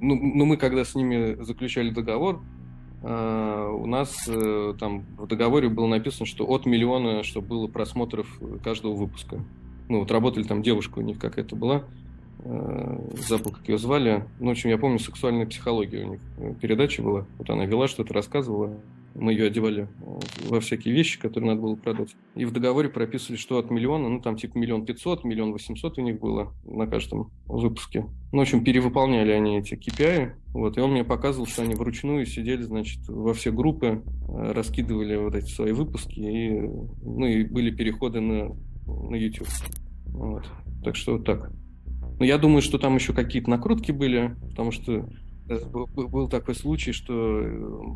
ну, ну, мы когда с ними заключали договор, э, у нас э, там в договоре было написано, что от миллиона, чтобы было просмотров каждого выпуска. Ну, вот работали там девушка у них какая-то была, э, забыл, как ее звали. Ну, в общем, я помню, сексуальная психология у них э, передача была. Вот она вела, что-то рассказывала. Мы ее одевали э, во всякие вещи, которые надо было продать. И в договоре прописывали, что от миллиона, ну там типа миллион пятьсот, миллион восемьсот у них было на каждом выпуске. Ну, в общем, перевыполняли они эти KPI. Вот, и он мне показывал, что они вручную сидели, значит, во все группы, э, раскидывали вот эти свои выпуски, и, ну, и были переходы на, на YouTube. Вот. Так что вот так. Но я думаю, что там еще какие-то накрутки были, потому что Э, был такой случай, что э,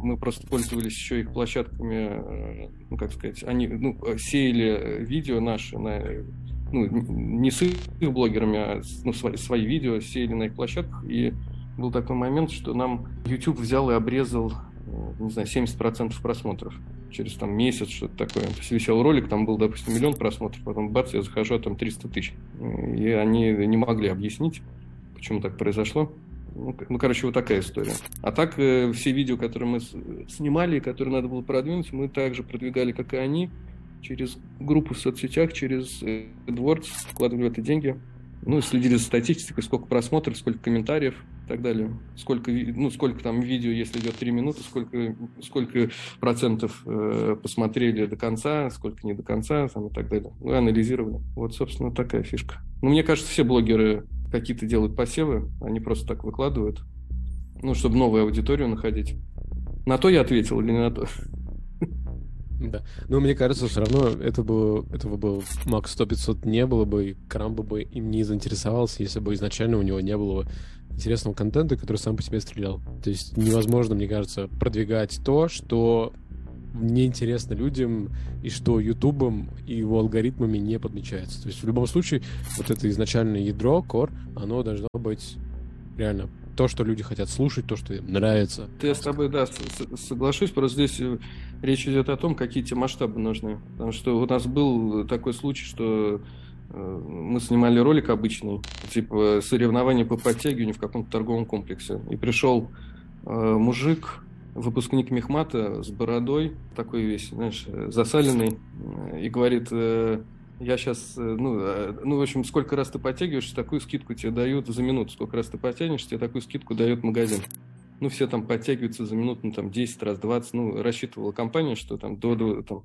мы просто пользовались еще их площадками, э, ну, как сказать, они ну, сеяли видео наши на ну, не с их блогерами, а ну, свои, свои видео сеяли на их площадках, и был такой момент, что нам YouTube взял и обрезал, не знаю, 70% просмотров через там месяц, что-то такое. То есть висел ролик, там был, допустим, миллион просмотров, потом бац, я захожу, а там 300 тысяч. И они не могли объяснить, почему так произошло. Ну, ну, короче, вот такая история. А так, э, все видео, которые мы снимали, которые надо было продвинуть, мы также продвигали, как и они, через группу в соцсетях, через AdWords, вкладывали в это деньги. Ну, следили за статистикой, сколько просмотров, сколько комментариев и так далее. Сколько, ну, сколько там видео, если идет 3 минуты, сколько, сколько процентов э, посмотрели до конца, сколько не до конца там, и так далее. Ну, анализировали. Вот, собственно, такая фишка. Ну, мне кажется, все блогеры какие-то делают посевы, они просто так выкладывают, ну, чтобы новую аудиторию находить. На то я ответил или не на то? *laughs* Да. Но мне кажется, все равно это бы, этого бы Макс 100-500 не было бы, и Крамба бы им не заинтересовался, если бы изначально у него не было интересного контента, который сам по себе стрелял. То есть невозможно, мне кажется, продвигать то, что неинтересно людям и что Ютубом и его алгоритмами не подмечается. То есть в любом случае вот это изначальное ядро, кор, оно должно быть реально то, что люди хотят слушать, то, что им нравится. Ты с тобой, да, соглашусь, просто здесь э, речь идет о том, какие тебе масштабы нужны. Потому что у нас был такой случай, что мы снимали ролик обычный, типа соревнования по подтягиванию в каком-то торговом комплексе. И пришел э, мужик, выпускник Мехмата с бородой, такой весь, знаешь, засаленный, и говорит, э, я сейчас, э, ну, э, ну, в общем, сколько раз ты подтягиваешься, такую скидку тебе дают за минуту. Сколько раз ты подтянешься, тебе такую скидку дает магазин. Ну, все там подтягиваются за минуту, ну, там, 10 раз, 20. Ну, рассчитывала компания, что там до, до там,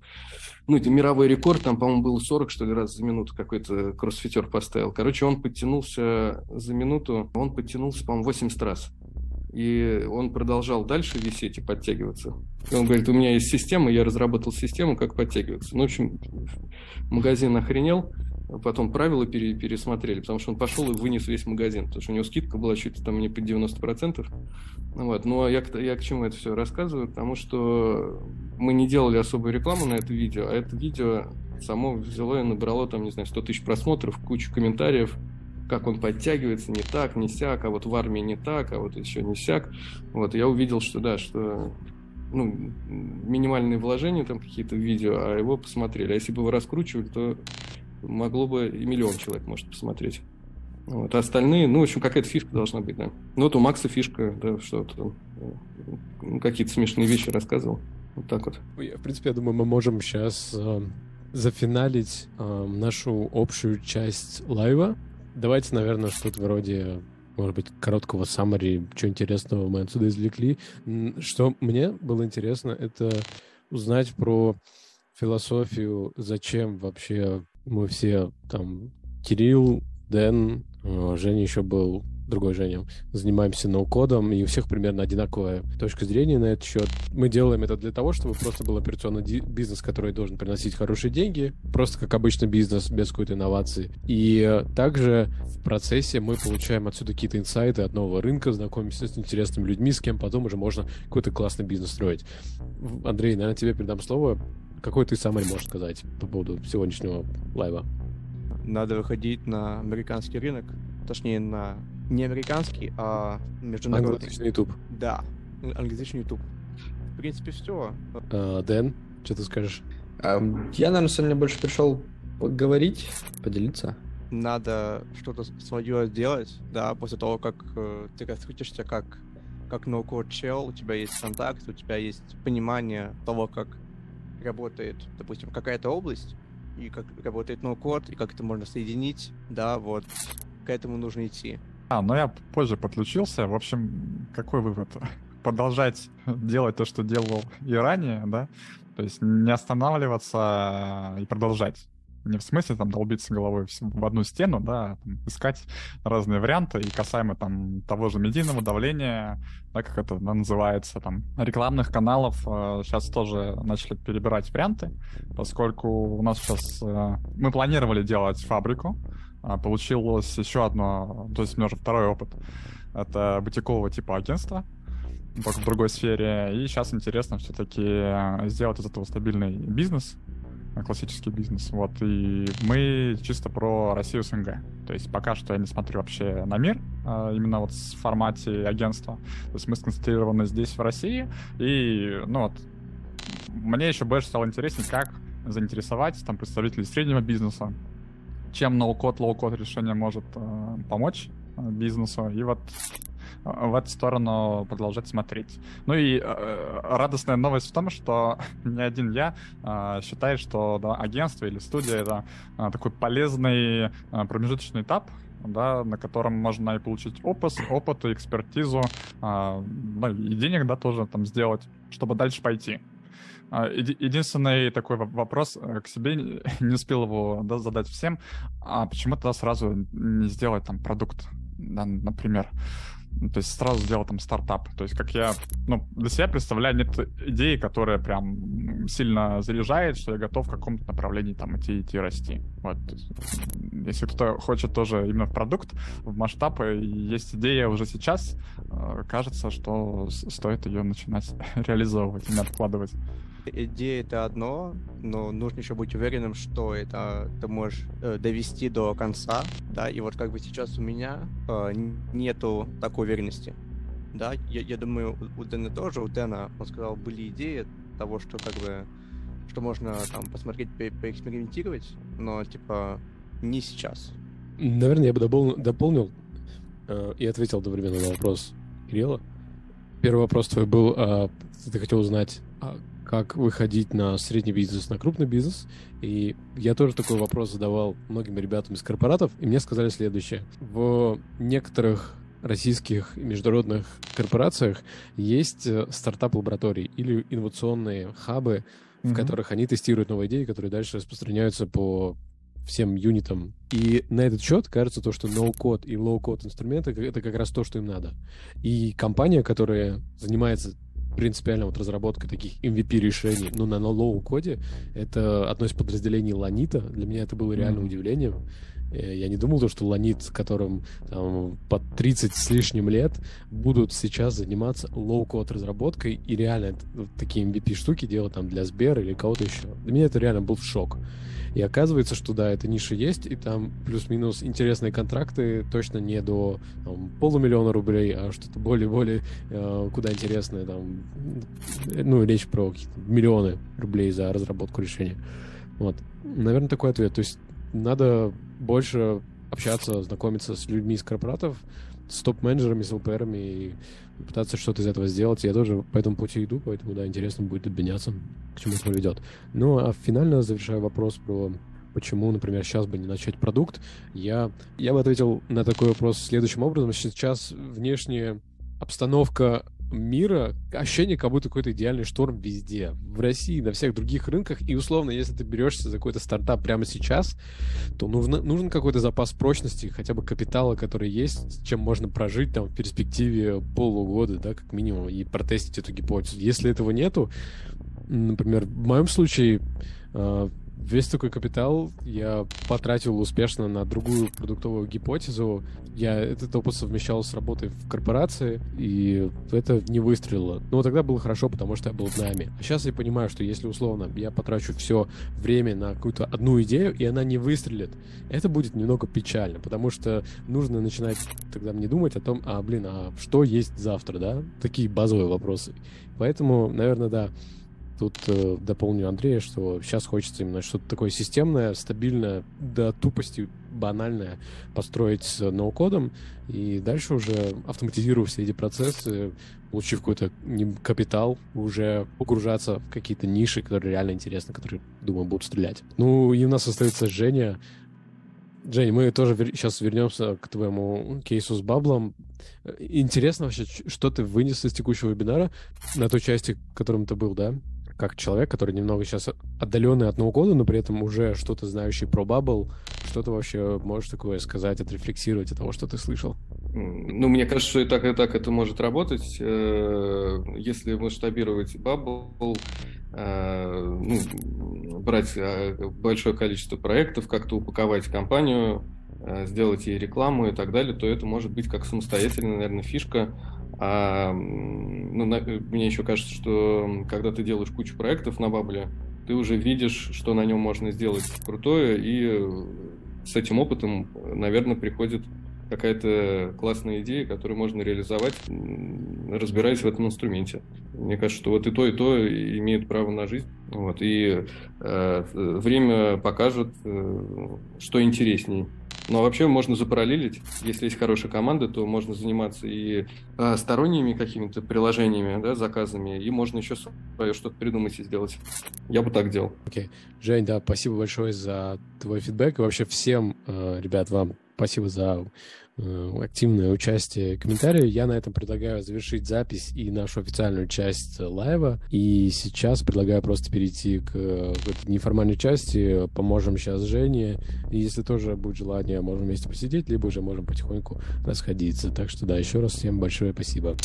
ну, мировой рекорд, там, по-моему, было 40, что ли, раз за минуту какой-то кроссфитер поставил. Короче, он подтянулся за минуту, он подтянулся, по-моему, 80 раз. И он продолжал дальше висеть и подтягиваться. И он говорит, у меня есть система, я разработал систему, как подтягиваться. Ну, в общем, магазин охренел, потом правила пере, пересмотрели, потому что он пошел и вынес весь магазин, потому что у него скидка была чуть там не под 90%. Вот. Ну, а я, я к чему это все рассказываю? Потому что мы не делали особую рекламу на это видео, а это видео само взяло и набрало там, не знаю, 100 тысяч просмотров, кучу комментариев, как он подтягивается, не так, не сяк, а вот в армии не так, а вот еще не сяк. Вот, я увидел, что да, что ну, минимальные вложения там какие-то в видео, а его посмотрели. А если бы его раскручивали, то могло бы и миллион человек, может, посмотреть. Вот, а остальные, ну, в общем, какая-то фишка должна быть, да. Ну, вот у Макса фишка, да, что-то ну, какие-то смешные вещи рассказывал. Вот так вот. В принципе, я думаю, мы можем сейчас э, зафиналить э, нашу общую часть лайва. Давайте, наверное, что-то вроде может быть, короткого саммари, что интересного мы отсюда извлекли. Что мне было интересно, это узнать про философию, зачем вообще мы все там Кирилл, Дэн, э, Женя еще был другой Женя, занимаемся ноу-кодом, и у всех примерно одинаковая точка зрения на этот счет. Мы делаем это для того, чтобы просто был операционный бизнес, который должен приносить хорошие деньги, просто как обычно бизнес, без какой-то инновации. И также в процессе мы получаем отсюда какие-то инсайты от нового рынка, знакомимся с интересными людьми, с кем потом уже можно какой-то классный бизнес строить. Андрей, наверное, тебе передам слово. Какой ты самый можешь сказать по поводу сегодняшнего лайва? Надо выходить на американский рынок, точнее на не американский, а международный. Англоязычный YouTube. Да, англоязычный YouTube. В принципе, все. А, Дэн, что ты скажешь? А, я, наверное, сегодня больше пришел поговорить, поделиться. Надо что-то свое сделать, да, после того, как э, ты раскрутишься как, как no-code чел, у тебя есть контакт, у тебя есть понимание того, как работает, допустим, какая-то область, и как работает no-code, и как это можно соединить, да, вот к этому нужно идти. А, но я позже подключился. В общем, какой вывод? *laughs* Продолжать делать то, что делал и ранее, да? То есть не останавливаться и продолжать. Не в смысле там долбиться головой в одну стену, да, там, искать разные варианты и касаемо там того же медийного давления, да, как это называется, там, рекламных каналов, э, сейчас тоже начали перебирать варианты, поскольку у нас сейчас... Э, мы планировали делать фабрику, а, получилось еще одно, то есть у меня уже второй опыт. Это бутикового типа агентства, только в другой сфере. И сейчас интересно все-таки сделать из этого стабильный бизнес, классический бизнес. Вот. И мы чисто про Россию СНГ. То есть пока что я не смотрю вообще на мир, а, именно вот в формате агентства. То есть мы сконцентрированы здесь, в России. И, ну вот, мне еще больше стало интереснее, как заинтересовать там представителей среднего бизнеса, чем no-code, low-code решение может э, помочь э, бизнесу. И вот э, в эту сторону продолжать смотреть. Ну и э, радостная новость в том, что *laughs* не один я э, считаю, что да, агентство или студия это э, такой полезный э, промежуточный этап, да, на котором можно и получить опыт, опыт и экспертизу, э, ну, и денег, да, тоже там сделать, чтобы дальше пойти. А, единственный такой вопрос э, к себе, *laughs* не успел его да, задать всем, а почему тогда сразу не сделать там продукт, да, например? То есть сразу сделать там стартап. То есть как я ну, для себя представляю, нет идеи, которая прям сильно заряжает, что я готов в каком-то направлении там идти, идти расти. Вот. Если кто-то хочет тоже именно в продукт, в масштаб, есть идея уже сейчас, э, кажется, что стоит ее начинать *laughs* реализовывать, не откладывать идея это одно, но нужно еще быть уверенным, что это ты можешь э, довести до конца, да, и вот как бы сейчас у меня э, нету такой уверенности, да, я, я думаю, у, Дэна тоже, у Дэна, он сказал, были идеи того, что как бы, что можно там посмотреть, по поэкспериментировать, но типа не сейчас. Наверное, я бы дополнил, дополнил э, и ответил одновременно на вопрос Кирилла. Первый вопрос твой был, э, ты хотел узнать, а как выходить на средний бизнес, на крупный бизнес. И я тоже такой вопрос задавал многим ребятам из корпоратов, и мне сказали следующее. В некоторых российских и международных корпорациях есть э, стартап-лаборатории или инновационные хабы, mm-hmm. в которых они тестируют новые идеи, которые дальше распространяются по всем юнитам. И на этот счет кажется то, что no-code и low-code инструменты — это как раз то, что им надо. И компания, которая занимается принципиально вот разработка таких MVP решений, ну, на low коде, это одно из подразделений Ланита. Для меня это было реально mm-hmm. удивлением. Э, я не думал, то, что Ланит, которым там, под 30 с лишним лет, будут сейчас заниматься low-code разработкой и реально вот такие MVP -штуки делать там для Сбера или кого-то еще. Для меня это реально был шок. И оказывается, что да, эта ниша есть, и там плюс-минус интересные контракты, точно не до там, полумиллиона рублей, а что-то более-более э, куда интересное. Там, ну, речь про миллионы рублей за разработку решения. Вот. Наверное, такой ответ. То есть надо больше общаться, знакомиться с людьми из корпоратов, с топ-менеджерами, с ЛПРами и пытаться что-то из этого сделать. Я тоже по этому пути иду, поэтому, да, интересно будет обменяться, к чему это приведет. Ну, а финально завершаю вопрос про почему, например, сейчас бы не начать продукт, я, я бы ответил на такой вопрос следующим образом. Сейчас внешняя обстановка мира ощущение, как будто какой-то идеальный шторм везде. В России, на всех других рынках. И условно, если ты берешься за какой-то стартап прямо сейчас, то нужно, нужен какой-то запас прочности, хотя бы капитала, который есть, чем можно прожить там в перспективе полугода, да, как минимум, и протестить эту гипотезу. Если этого нету, например, в моем случае а, Весь такой капитал я потратил успешно на другую продуктовую гипотезу. Я этот опыт совмещал с работой в корпорации, и это не выстрелило. Но тогда было хорошо, потому что я был в найме. А сейчас я понимаю, что если условно я потрачу все время на какую-то одну идею, и она не выстрелит, это будет немного печально, потому что нужно начинать тогда мне думать о том, а, блин, а что есть завтра, да? Такие базовые вопросы. Поэтому, наверное, да, Тут э, дополню Андрея, что сейчас хочется именно что-то такое системное, стабильное, до тупости банальное построить с ноу-кодом, и дальше уже автоматизировав все эти процессы, получив какой-то капитал, уже погружаться в какие-то ниши, которые реально интересны, которые, думаю, будут стрелять. Ну, и у нас остается Женя. Жень, мы тоже вер... сейчас вернемся к твоему кейсу с баблом. Интересно вообще, что ты вынес из текущего вебинара на той части, в котором ты был, да? Как человек, который немного сейчас отдаленный от Нового года, но при этом уже что-то знающий про Bubble, что ты вообще можешь такое сказать, отрефлексировать от того, что ты слышал? Ну, мне кажется, что и так, и так это может работать. Э, если масштабировать Bubble, э, ну, брать э, большое количество проектов, как-то упаковать компанию, сделать ей рекламу и так далее, то это может быть как самостоятельная, наверное, фишка, а, ну, на, мне еще кажется, что когда ты делаешь кучу проектов на Бабле, ты уже видишь, что на нем можно сделать крутое, и с этим опытом, наверное, приходит какая-то классная идея, которую можно реализовать, разбираясь в этом инструменте. Мне кажется, что вот и то, и то имеет право на жизнь. Вот, и э, время покажет, э, что интереснее. Ну, а вообще можно запараллелить. Если есть хорошая команда, то можно заниматься и э, сторонними какими-то приложениями, да, заказами, и можно еще свое что-то придумать и сделать. Я бы так делал. Окей. Okay. Жень, да, спасибо большое за твой фидбэк. И вообще всем, э, ребят, вам спасибо за активное участие комментарии. Я на этом предлагаю завершить запись и нашу официальную часть лайва. И сейчас предлагаю просто перейти к, к неформальной части. Поможем сейчас Жене. И если тоже будет желание, можем вместе посидеть, либо уже можем потихоньку расходиться. Так что да, еще раз всем большое спасибо.